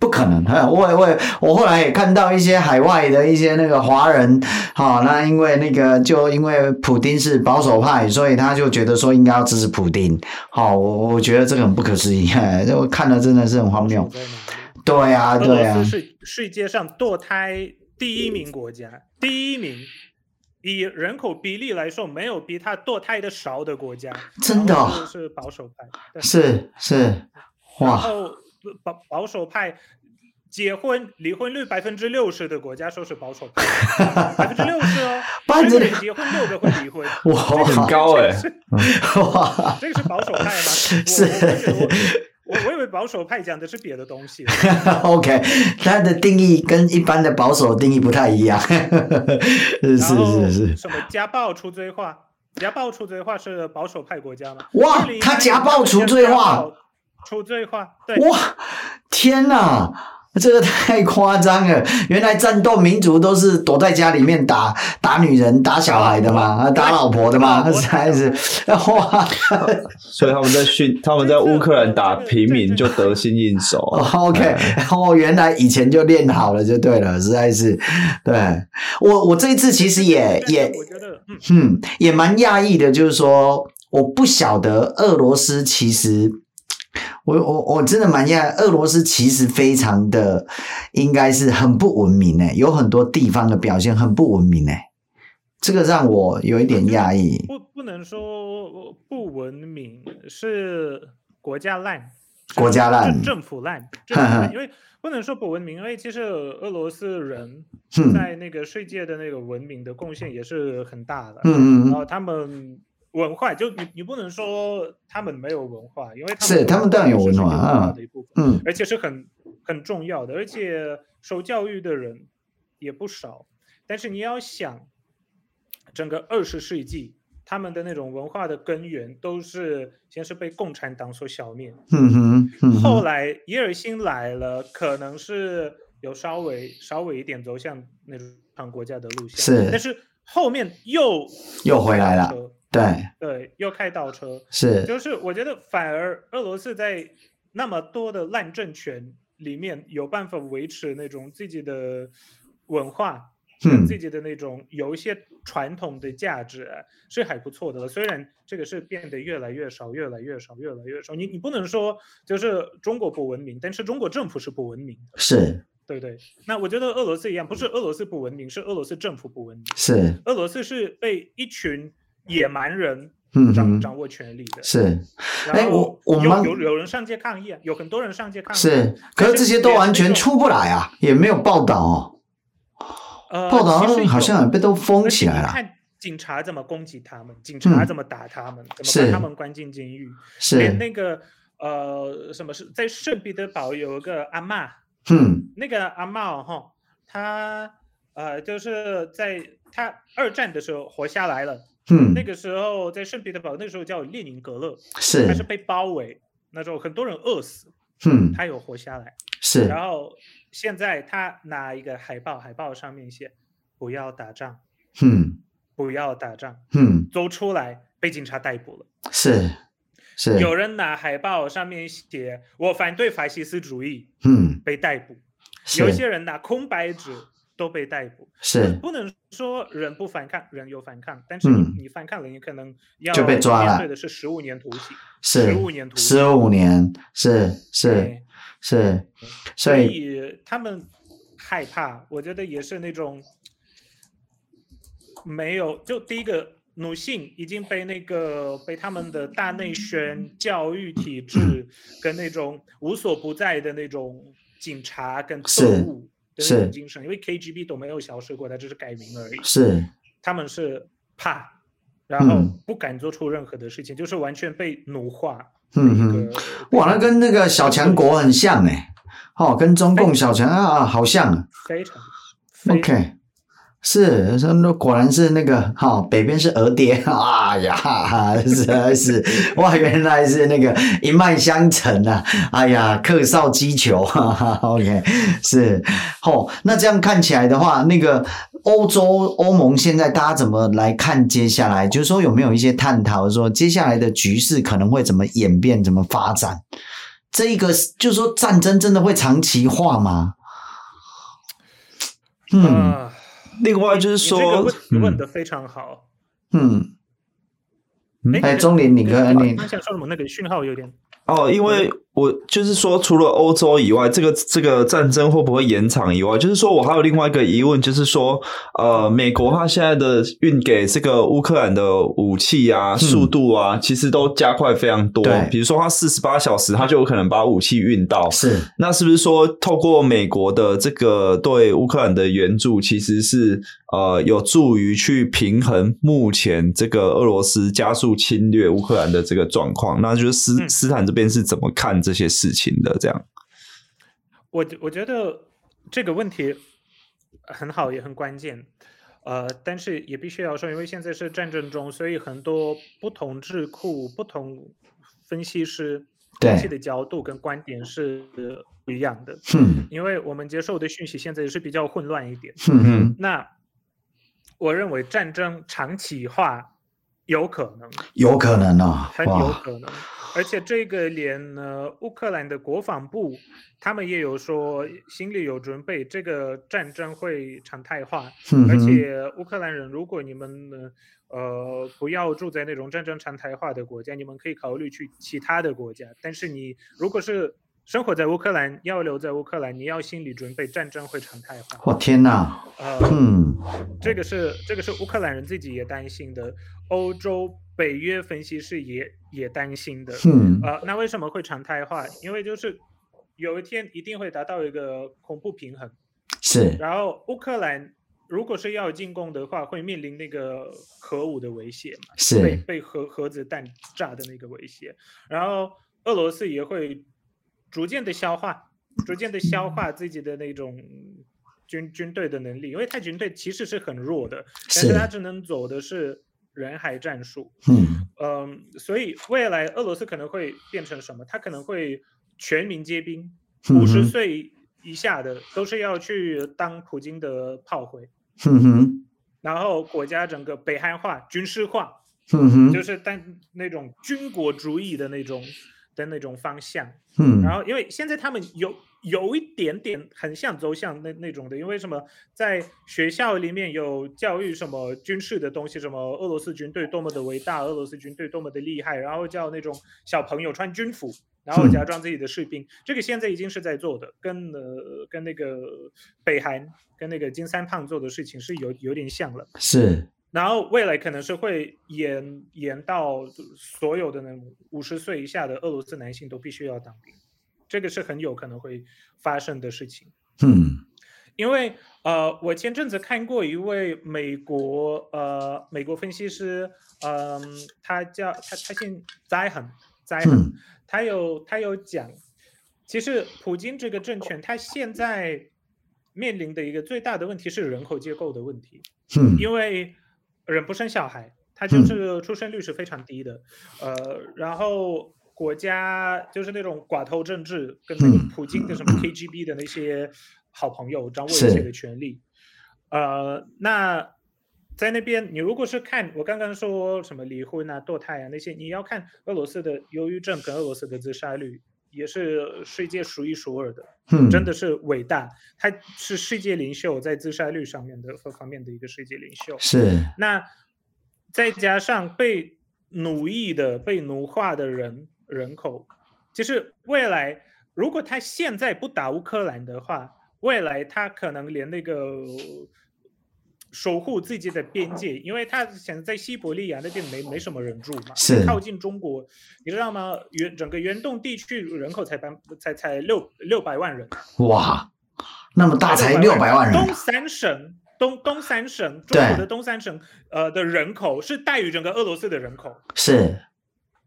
不可能。我我我后来也看到一些海外的一些那个华人，好，那因为那个就因为普丁是保守派，所以他就觉得说应该要支持普丁。好，我我觉得这个很不可思议，这我看了真的是很荒谬。对呀，对呀。俄罗斯是世界上堕胎第一名国家，第一名，以人口比例来说，没有比他堕胎的少的国家。真的。是保守派。是是，哇。然后保保守派结婚离婚率百分之六十的国家说是保守派，百分之六十哦，十个人结婚六个会离婚，哇，很高哎，哇，这个是保守派吗？是。我我以为保守派讲的是别的东西。OK，它的定义跟一般的保守定义不太一样。是 是是。什么家暴除罪化？家暴除罪化是保守派国家吗？哇，他家暴除罪化？除罪化？对。哇，天哪！这个太夸张了！原来战斗民族都是躲在家里面打打女人、打小孩的嘛？打老婆的吗？还是 哇！所以他们在训，他们在乌克兰打平民就得心应手。OK，哦，原来以前就练好了就对了，实在是。对我，我这一次其实也也，我觉得嗯，也蛮讶异的，就是说，我不晓得俄罗斯其实。我我我真的蛮讶异，俄罗斯其实非常的应该是很不文明诶，有很多地方的表现很不文明诶，这个让我有一点讶异。不不能说不文明，是国家烂，国家烂，政政府烂，政府烂，因为不能说不文明，因为其实俄罗斯人在那个世界的那个文明的贡献也是很大的，嗯嗯，然后他们。文化就你你不能说他们没有文化，因为他们是他们当然有文化啊，嗯，而且是很很重要的，而且受教育的人也不少。但是你要想，整个二十世纪，他们的那种文化的根源都是先是被共产党所消灭，嗯哼，嗯哼，后来叶尔辛来了，可能是有稍微稍微一点走向那种国家的路线，是，但是后面又又回来了。对对，又开倒车，是，就是我觉得反而俄罗斯在那么多的烂政权里面有办法维持那种自己的文化，嗯，自己的那种有一些传统的价值是还不错的了。虽然这个是变得越来越少，越来越少，越来越少。你你不能说就是中国不文明，但是中国政府是不文明的，是，对对。那我觉得俄罗斯一样，不是俄罗斯不文明，是俄罗斯政府不文明。是，俄罗斯是被一群野蛮人掌掌握权力的。是，哎，我我们有有人上街抗议啊，有很多人上街抗议。是，可是这些都完全出不来啊，也没有报道哦。呃，报道好像被都封起来了。看警察怎么攻击他们，警察怎么打他们，嗯、怎么把他们关进监狱。是连那个呃，什么是在圣彼得堡有一个阿嬷，嗯，那个阿嬷哈，她呃，就是在她二战的时候活下来了。嗯，那个时候在圣彼得堡，那个时候叫列宁格勒，是，他是被包围，那时候很多人饿死，嗯，他有活下来，是，然后。现在他拿一个海报，海报上面写“不要打仗”，嗯，不要打仗，嗯，走出来被警察逮捕了。是是，有人拿海报上面写“我反对法西斯主义”，嗯，被逮捕。有些人拿空白纸都被逮捕。是，不能说人不反抗，人有反抗，但是你你反抗了，你可能要就被抓了。面对的是十五年徒刑，是十五年徒刑，十五年，是是。是，所以，所以他们害怕，我觉得也是那种没有，就第一个女性已经被那个被他们的大内宣教育体制跟那种无所不在的那种警察跟特务的那种精神，因为 KGB 都没有消失过，它只是改名而已。是，他们是怕，然后不敢做出任何的事情，嗯、就是完全被奴化。嗯哼，哇，那跟那个小强国很像哎，哦，跟中共小强啊啊，好像啊，非常，OK，是，说果然是那个哈、哦，北边是俄爹，哎呀，是是，哇，原来是那个一脉相承啊，哎呀，克绍箕裘，哈 哈，OK，是，哦，那这样看起来的话，那个。欧洲欧盟现在大家怎么来看接下来？就是说有没有一些探讨，说接下来的局势可能会怎么演变、怎么发展？这一个就是说战争真的会长期化吗？嗯，呃、另外就是说，这个问的非常好。嗯，哎，钟林，你跟你刚想说什么？那个讯号有点。哦，因为我就是说，除了欧洲以外，这个这个战争会不会延长以外，就是说我还有另外一个疑问，就是说，呃，美国它现在的运给这个乌克兰的武器啊，速度啊，嗯、其实都加快非常多。对，比如说它四十八小时，它就有可能把武器运到。是，那是不是说，透过美国的这个对乌克兰的援助，其实是呃有助于去平衡目前这个俄罗斯加速侵略乌克兰的这个状况？那就是斯、嗯、斯坦这边。是怎么看这些事情的？这样，我我觉得这个问题很好，也很关键。呃，但是也必须要说，因为现在是战争中，所以很多不同智库、不同分析师分析的角度跟观点是不一样的。嗯，因为我们接受的讯息现在也是比较混乱一点。嗯嗯，那我认为战争长期化有可能，有可能啊，很有可能。而且这个连呢，乌克兰的国防部他们也有说，心里有准备，这个战争会常态化。嗯、而且乌克兰人，如果你们呢，呃，不要住在那种战争常态化的国家，你们可以考虑去其他的国家。但是你如果是生活在乌克兰，要留在乌克兰，你要心理准备战争会常态化。我、哦、天哪！呃，嗯，这个是这个是乌克兰人自己也担心的，欧洲。北约分析师也也担心的，嗯，呃，那为什么会常态化？因为就是有一天一定会达到一个恐怖平衡，是。然后乌克兰如果是要进攻的话，会面临那个核武的威胁嘛，是被被核核子弹炸的那个威胁。然后俄罗斯也会逐渐的消化，逐渐的消化自己的那种军军队的能力，因为他军队其实是很弱的，但是他只能走的是。人海战术，嗯。嗯，所以未来俄罗斯可能会变成什么？他可能会全民皆兵，五十岁以下的都是要去当普京的炮灰，嗯哼，然后国家整个北韩化、军事化，嗯哼，就是但那种军国主义的那种的那种方向，嗯，然后因为现在他们有有一点点很像走向那那种的，因为什么，在学校里面有教育什么军事的东西，什么俄罗斯军队多么的伟大，俄罗斯军队多么的厉害，然后叫那种小朋友穿军服，然后假装自己的士兵，嗯、这个现在已经是在做的，跟呃跟那个北韩跟那个金三胖做的事情是有有点像了，是。然后未来可能是会延延到所有的那五十岁以下的俄罗斯男性都必须要当兵。这个是很有可能会发生的事情。嗯，因为呃，我前阵子看过一位美国呃美国分析师，嗯、呃，他叫他他姓灾很灾很，嗯、他有他有讲，其实普京这个政权他现在面临的一个最大的问题是人口结构的问题。嗯，因为人不生小孩，他就是出生率是非常低的。嗯、呃，然后。国家就是那种寡头政治，跟那个普京的什么 KGB 的那些好朋友掌握一切的权利。呃，那在那边，你如果是看我刚刚说什么离婚啊、堕胎啊那些，你要看俄罗斯的忧郁症跟俄罗斯的自杀率，也是世界数一数二的，真的是伟大。他是世界领袖在自杀率上面的各方面的一个世界领袖。是。那再加上被奴役的、被奴化的人。人口，就是未来如果他现在不打乌克兰的话，未来他可能连那个守护自己的边界，因为他现在在西伯利亚那边没没什么人住嘛，是靠近中国，你知道吗？原整个原东地区人口才百才才六六百万人，哇，那么大才六百万人，东三省东东三省中国的东三省呃的人口是大于整个俄罗斯的人口，是。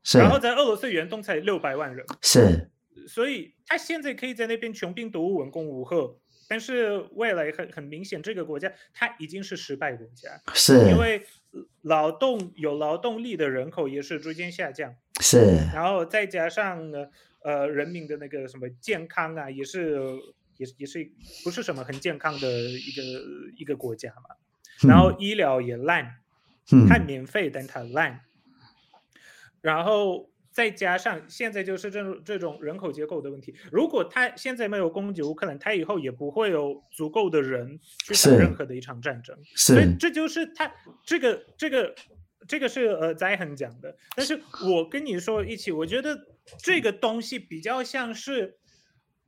是。然后在俄罗斯远东才六百万人，是，所以他现在可以在那边穷兵黩武、文攻武赫，但是未来很很明显，这个国家它已经是失败国家，是。因为劳动有劳动力的人口也是逐渐下降，是，然后再加上呢，呃，人民的那个什么健康啊，也是也也是不是什么很健康的一个一个国家嘛，然后医疗也烂，嗯，它免费，但它烂。然后再加上现在就是这种这种人口结构的问题，如果他现在没有攻击乌克兰，他以后也不会有足够的人去打任何的一场战争。是，所以这就是他这个这个这个是呃在很讲的。但是我跟你说一起，我觉得这个东西比较像是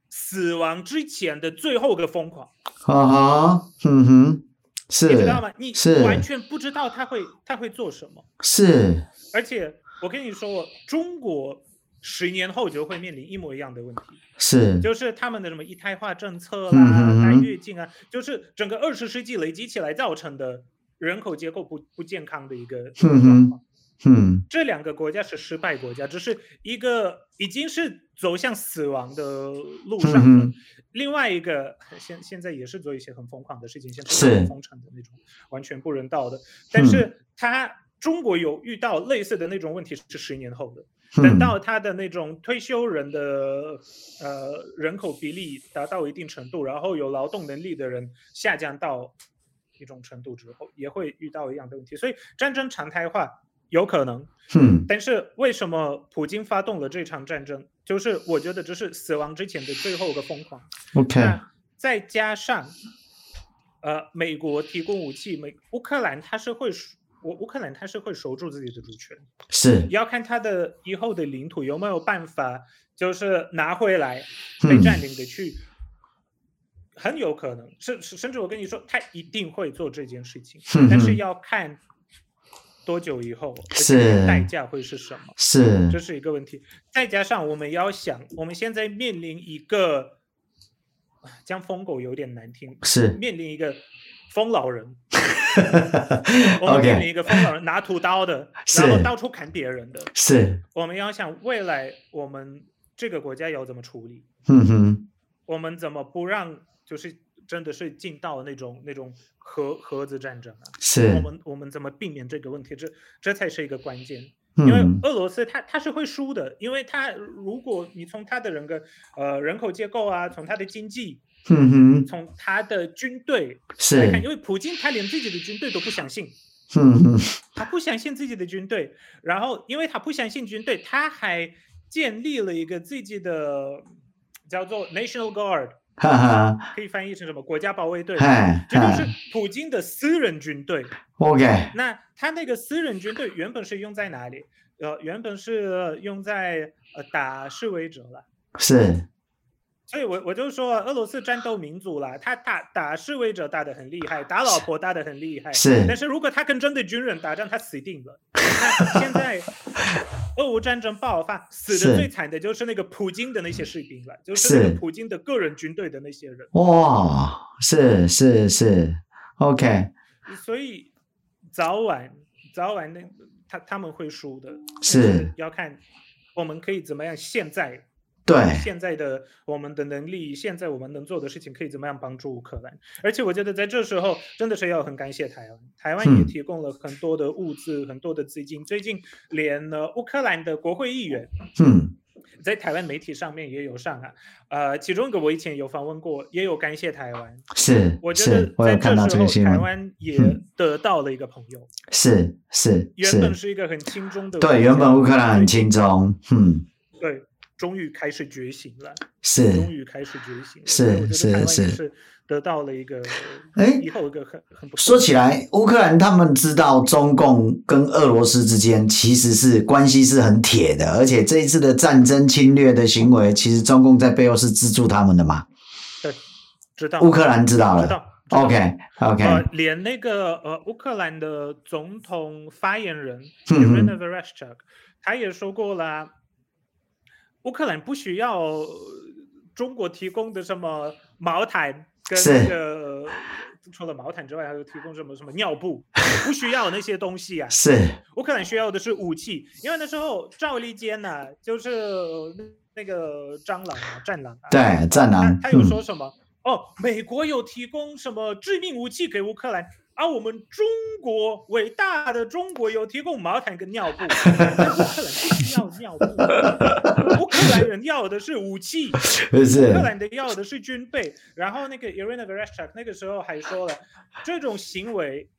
死亡之前的最后一个疯狂。啊哈，嗯哼，是，你知道吗？你完全不知道他会他会做什么。是，而且。我跟你说，中国十年后就会面临一模一样的问题，是，就是他们的什么一胎化政策啦、单越境啊，就是整个二十世纪累积起来造成的人口结构不不健康的一个状况。嗯，这两个国家是失败国家，只是一个已经是走向死亡的路上了，另外一个现现在也是做一些很疯狂的事情，像是封城的那种完全不人道的，但是他。中国有遇到类似的那种问题是十年后的，等到他的那种退休人的呃人口比例达到一定程度，然后有劳动能力的人下降到一种程度之后，也会遇到一样的问题。所以战争常态化有可能，嗯，但是为什么普京发动了这场战争？就是我觉得这是死亡之前的最后一个疯狂。OK，再加上呃美国提供武器，美乌克兰它是会。乌乌克兰他是会守住自己的主权，是要看他的以后的领土有没有办法，就是拿回来被占领的去，嗯、很有可能，甚甚至我跟你说，他一定会做这件事情，嗯、但是要看多久以后，是代价会是什么，是这是一个问题。再加上我们要想，我们现在面临一个，讲疯狗有点难听，是面临一个疯老人。我们面临一个疯人拿屠刀的，然后到处砍别人的。是，我们要想未来我们这个国家要怎么处理？嗯哼，我们怎么不让就是真的是进到那种那种核核子战争啊？是，我们我们怎么避免这个问题？这这才是一个关键。因为俄罗斯他他是会输的，因为他如果你从他的人个呃人口结构啊，从他的经济。嗯哼，从他的军队是来看，因为普京他连自己的军队都不相信，嗯哼，他不相信自己的军队，然后因为他不相信军队，他还建立了一个自己的叫做 National Guard，哈哈，可以翻译成什么？国家保卫队。哎，这就是普京的私人军队。OK，那他那个私人军队原本是用在哪里？呃，原本是用在呃打示威者了。是。所以我，我我就说，俄罗斯战斗民族啦，他打打示威者打得很厉害，打老婆打得很厉害。是。但是如果他跟真的军人打仗，他死定了。那现在，俄乌战争爆发，死的最惨的就是那个普京的那些士兵了，就是那个普京的个人军队的那些人。哇，是是是，OK。所以早晚早晚那他他们会输的。是。是要看我们可以怎么样现在。对，现在的我们的能力，现在我们能做的事情，可以怎么样帮助乌克兰？而且我觉得在这时候，真的是要很感谢台湾，台湾也提供了很多的物资，嗯、很多的资金。最近连呢乌克兰的国会议员，嗯，在台湾媒体上面也有上啊，呃，其中一个我以前有访问过，也有感谢台湾。是，我觉得在这时候台湾也得到了一个朋友。是是，原本是一个很轻松的，对，原本乌克兰很轻松，嗯，对。终于开始觉醒了，是，终于开始觉醒了，是是是，是得到了一个，哎，以后一个很很不错。说起来，乌克兰他们知道中共跟俄罗斯之间其实是关系是很铁的，而且这一次的战争侵略的行为，其实中共在背后是资助他们的嘛？对，知道。乌克兰知道了，知道。OK OK，呃，连那个呃乌克兰的总统发言人 Irina Vereshchuk 他也说过了。乌克兰不需要中国提供的什么毛毯跟那个，除了毛毯之外，还有提供什么什么尿布，不需要那些东西啊。是乌克兰需要的是武器，因为那时候赵立坚呢、啊，就是那个蟑螂啊，战狼啊，对，战狼，他，他有说什么？嗯、哦，美国有提供什么致命武器给乌克兰？而、啊、我们中国伟大的中国有提供毛毯跟尿布，乌克兰不需要尿布，乌克兰人要的是武器，乌克兰的要的是军备。然后那个 Irina Vereshchuk 那个时候还说了，这种行为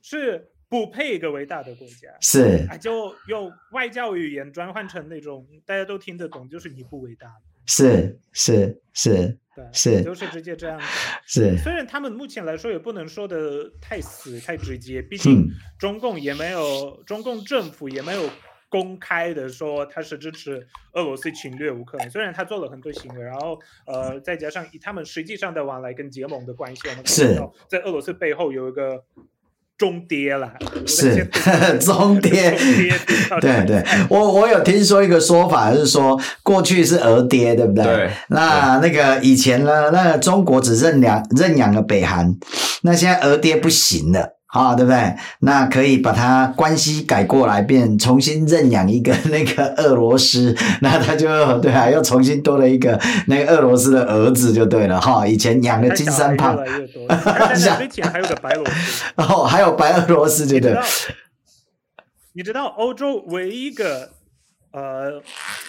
是不配一个伟大的国家，是啊，就用外交语言转换成那种大家都听得懂，就是你不伟大。是是是。对，是，都是直接这样子。是，虽然他们目前来说也不能说的太死太直接，毕竟中共也没有，中共政府也没有公开的说他是支持俄罗斯侵略乌克兰。虽然他做了很多行为，然后呃，再加上以他们实际上的往来跟结盟的关系，我们看到在俄罗斯背后有一个。中跌了，是中跌，对对，我我有听说一个说法，就是说过去是俄跌，对不对？对。那那个以前呢，那个中国只认养认养了北韩，那现在俄跌不行了。啊、哦，对不对？那可以把他关系改过来，变重新认养一个那个俄罗斯，那他就 对啊，又重新多了一个那个俄罗斯的儿子，就对了哈、哦。以前养的金三胖，越来越多。之前还有个白罗斯，哦，还有白俄罗斯，对不对？你知道欧洲唯一一个呃，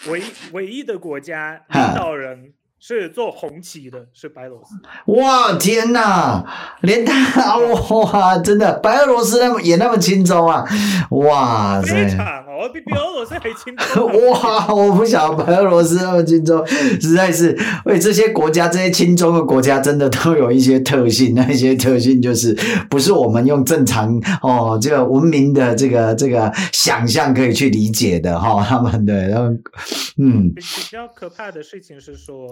唯唯一的国家领导人？是做红旗的，是白罗斯。哇天哪，连他哇，真的白俄罗斯那么也那么轻松啊！哇塞，非常哦，比比俄罗斯还亲中。哇，我不晓得白俄罗斯那么轻中，实在是为这些国家，这些轻中的国家，真的都有一些特性。那些特性就是不是我们用正常哦这个文明的这个这个想象可以去理解的哈、哦。他们的然后嗯，比较可怕的事情是说。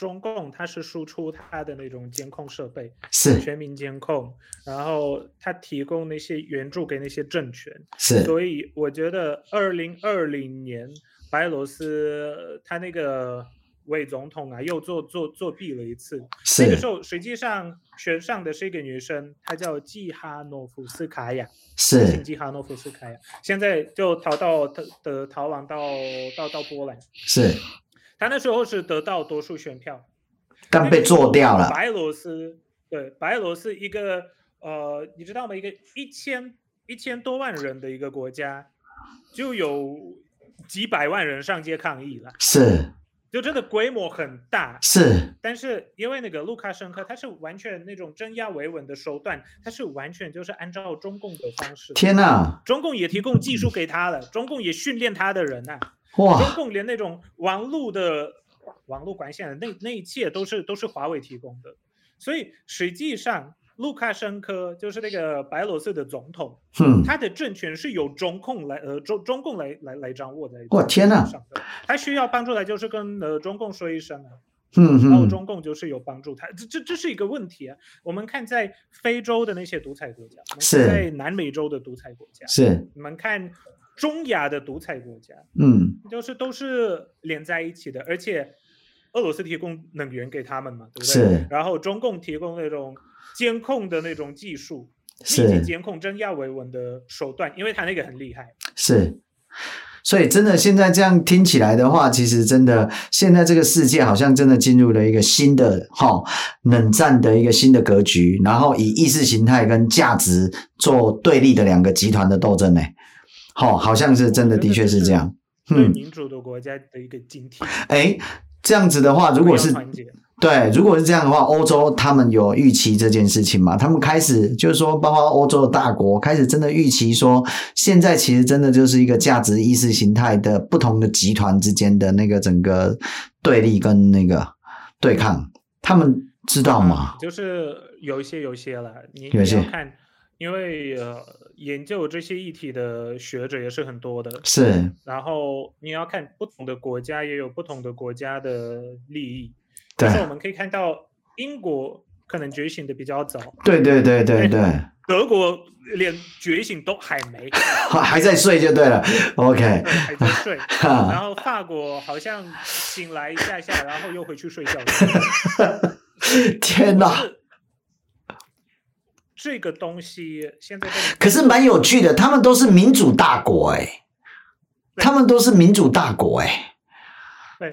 中共它是输出它的那种监控设备，是全民监控，然后它提供那些援助给那些政权，是。所以我觉得二零二零年白俄罗斯他那个伪总统啊又作作作弊了一次，是。那个时候实际上选上的是一个女生，她叫季哈诺夫斯卡娅，是。季哈诺夫斯卡娅，现在就逃到的的逃亡到到到波兰，是。他那时候是得到多数选票，但被做掉了。白罗斯对白罗斯一个呃，你知道吗？一个一千一千多万人的一个国家，就有几百万人上街抗议了。是，就这个规模很大。是，但是因为那个卢卡申科，他是完全那种镇压维稳的手段，他是完全就是按照中共的方式。天哪！中共也提供技术给他了，中共也训练他的人呐、啊。哇！中共连那种网络的网络管线的那那一切都是都是华为提供的，所以实际上。卢卡申科就是那个白罗斯的总统，嗯，他的政权是由中共来呃中中共来来来掌握的。我天哪！他需要帮助来就是跟呃中共说一声啊，嗯嗯，然后中共就是有帮助他，这这这是一个问题啊。我们看在非洲的那些独裁国家，是在南美洲的独裁国家，是，你们看中亚的独裁国家，嗯，就是都是连在一起的，而且俄罗斯提供能源给他们嘛，对不对？是，然后中共提供那种。监控的那种技术，是监控真亚维稳的手段，因为他那个很厉害。是，所以真的现在这样听起来的话，其实真的现在这个世界好像真的进入了一个新的哈冷战的一个新的格局，然后以意识形态跟价值做对立的两个集团的斗争呢。好，好像是真的，的确是这样。对民主的国家的一个警惕。哎、嗯，这样子的话，如果是。对，如果是这样的话，欧洲他们有预期这件事情吗？他们开始就是说，包括欧洲的大国开始真的预期说，现在其实真的就是一个价值意识形态的不同的集团之间的那个整个对立跟那个对抗，他们知道吗？嗯、就是有一些有一些了，你看，因为呃，研究这些议题的学者也是很多的，是。然后你要看不同的国家也有不同的国家的利益。但是我们可以看到，英国可能觉醒的比较早。对对对对对。德国连觉醒都还没，还在睡就对了。OK。还在睡。然后法国好像醒来一下下，然后又回去睡觉。天哪！这个东西现在可是蛮有趣的，他们都是民主大国哎，他们都是民主大国哎。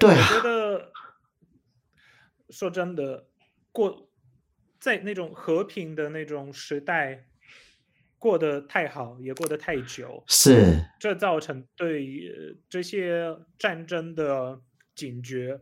对啊。我觉得。说真的，过在那种和平的那种时代过得太好，也过得太久，是这造成对这些战争的警觉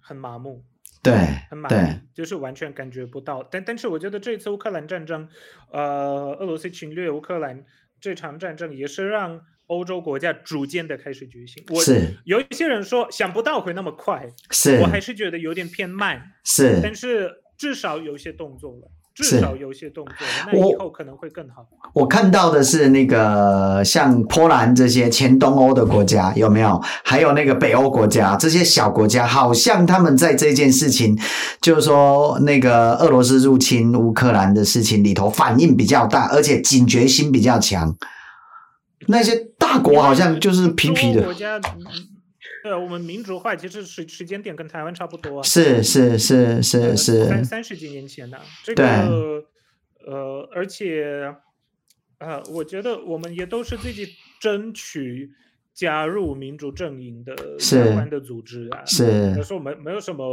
很麻木，对，很满意，就是完全感觉不到。但但是我觉得这次乌克兰战争，呃，俄罗斯侵略乌克兰这场战争也是让。欧洲国家逐渐的开始觉醒，我是有一些人说想不到会那么快，是我还是觉得有点偏慢，是，但是至少有一些动作了，至少有些动作了，那以后可能会更好。我，我看到的是那个像波兰这些前东欧的国家有没有？还有那个北欧国家这些小国家，好像他们在这件事情，就是说那个俄罗斯入侵乌克兰的事情里头反应比较大，而且警觉心比较强。那些大国好像就是皮皮的。国家，对，我们民主化其实时时间点跟台湾差不多啊。是是是是是。三三十几年前的这个，呃，而且，呃，我觉得我们也都是自己争取加入民主阵营的相关的组织啊。是。说没没有什么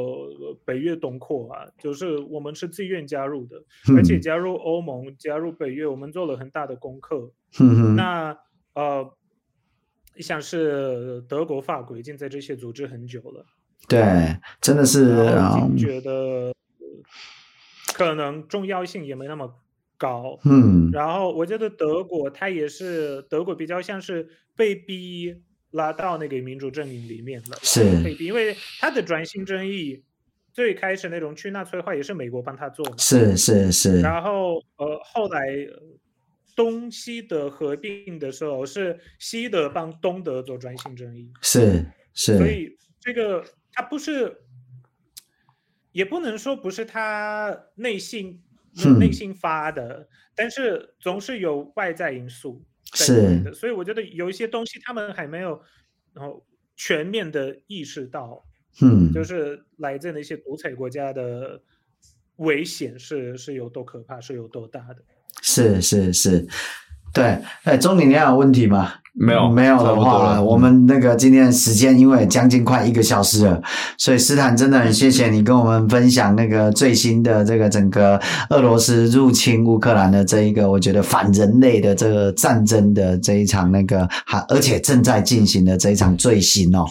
北越东扩啊，就是我们是自愿加入的，嗯、而且加入欧盟、加入北约，我们做了很大的功课。嗯哼。那。呃，像是德国、法国已经在这些组织很久了，对，真的是已经觉得可能重要性也没那么高，嗯，然后我觉得德国它也是德国比较像是被逼拉到那个民主阵营里面了，是被逼，因为它的转型争议最开始那种去纳粹化也是美国帮他做的，是是是，然后呃后来。东西德合并的时候，是西德帮东德做转型正义，是是，所以这个他不是，也不能说不是他内心内心发的，嗯，但是总是有外在因素在的，所以我觉得有一些东西他们还没有然后全面的意识到，嗯，就是来自那些独裁国家的危险是是有多可怕，是有多大的。是是是，对，哎，钟鼎，你还有问题吗？没有，没有的话，我们那个今天的时间因为将近快一个小时了，所以斯坦真的很谢谢你跟我们分享那个最新的这个整个俄罗斯入侵乌克兰的这一个，我觉得反人类的这个战争的这一场那个，还而且正在进行的这一场最新哦，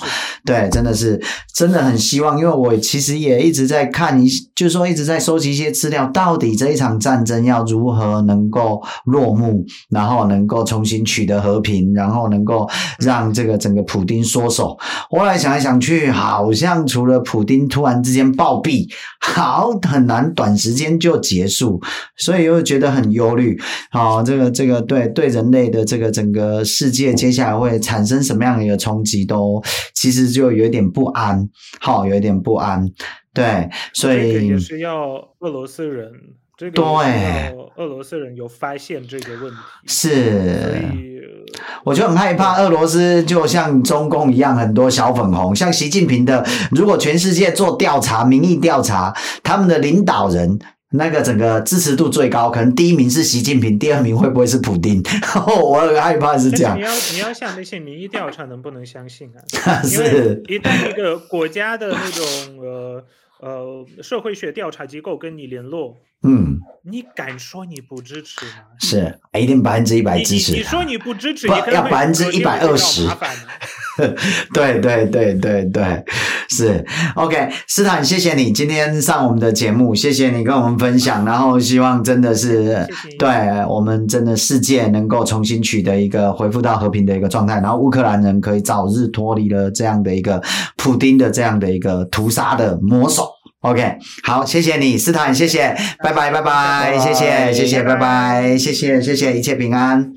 对，真的是真的很希望，因为我其实也一直在看一，就是说一直在收集一些资料，到底这一场战争要如何能够落幕，然后能够重新取得和平，然后。能够让这个整个普丁缩手。后来想来想去，好像除了普丁突然之间暴毙，好很难短时间就结束，所以又觉得很忧虑。好，这个这个对对人类的这个整个世界接下来会产生什么样的一个冲击，都其实就有点不安。好，有一点不安。对，所以也是要俄罗斯人。这个对，俄罗斯人有发现这个问题，是，我就很害怕俄罗斯就像中共一样，很多小粉红，像习近平的，如果全世界做调查，民意调查，他们的领导人那个整个支持度最高，可能第一名是习近平，第二名会不会是普丁？我很害怕是这样。你要你要像那些民意调查，能不能相信啊？是，因为一旦一个国家的那种呃。呃，社会学调查机构跟你联络，嗯，你敢说你不支持吗？是，一定百分之一百支持。你说你不支持，不要百分之一百二十。对对对对对，是 OK。斯坦，谢谢你今天上我们的节目，谢谢你跟我们分享，然后希望真的是对我们真的世界能够重新取得一个恢复到和平的一个状态，然后乌克兰人可以早日脱离了这样的一个普丁的这样的一个屠杀的魔手。OK，好，谢谢你，斯坦，谢谢，拜拜，拜拜，谢谢，谢谢，拜拜，谢谢，谢谢，一切平安。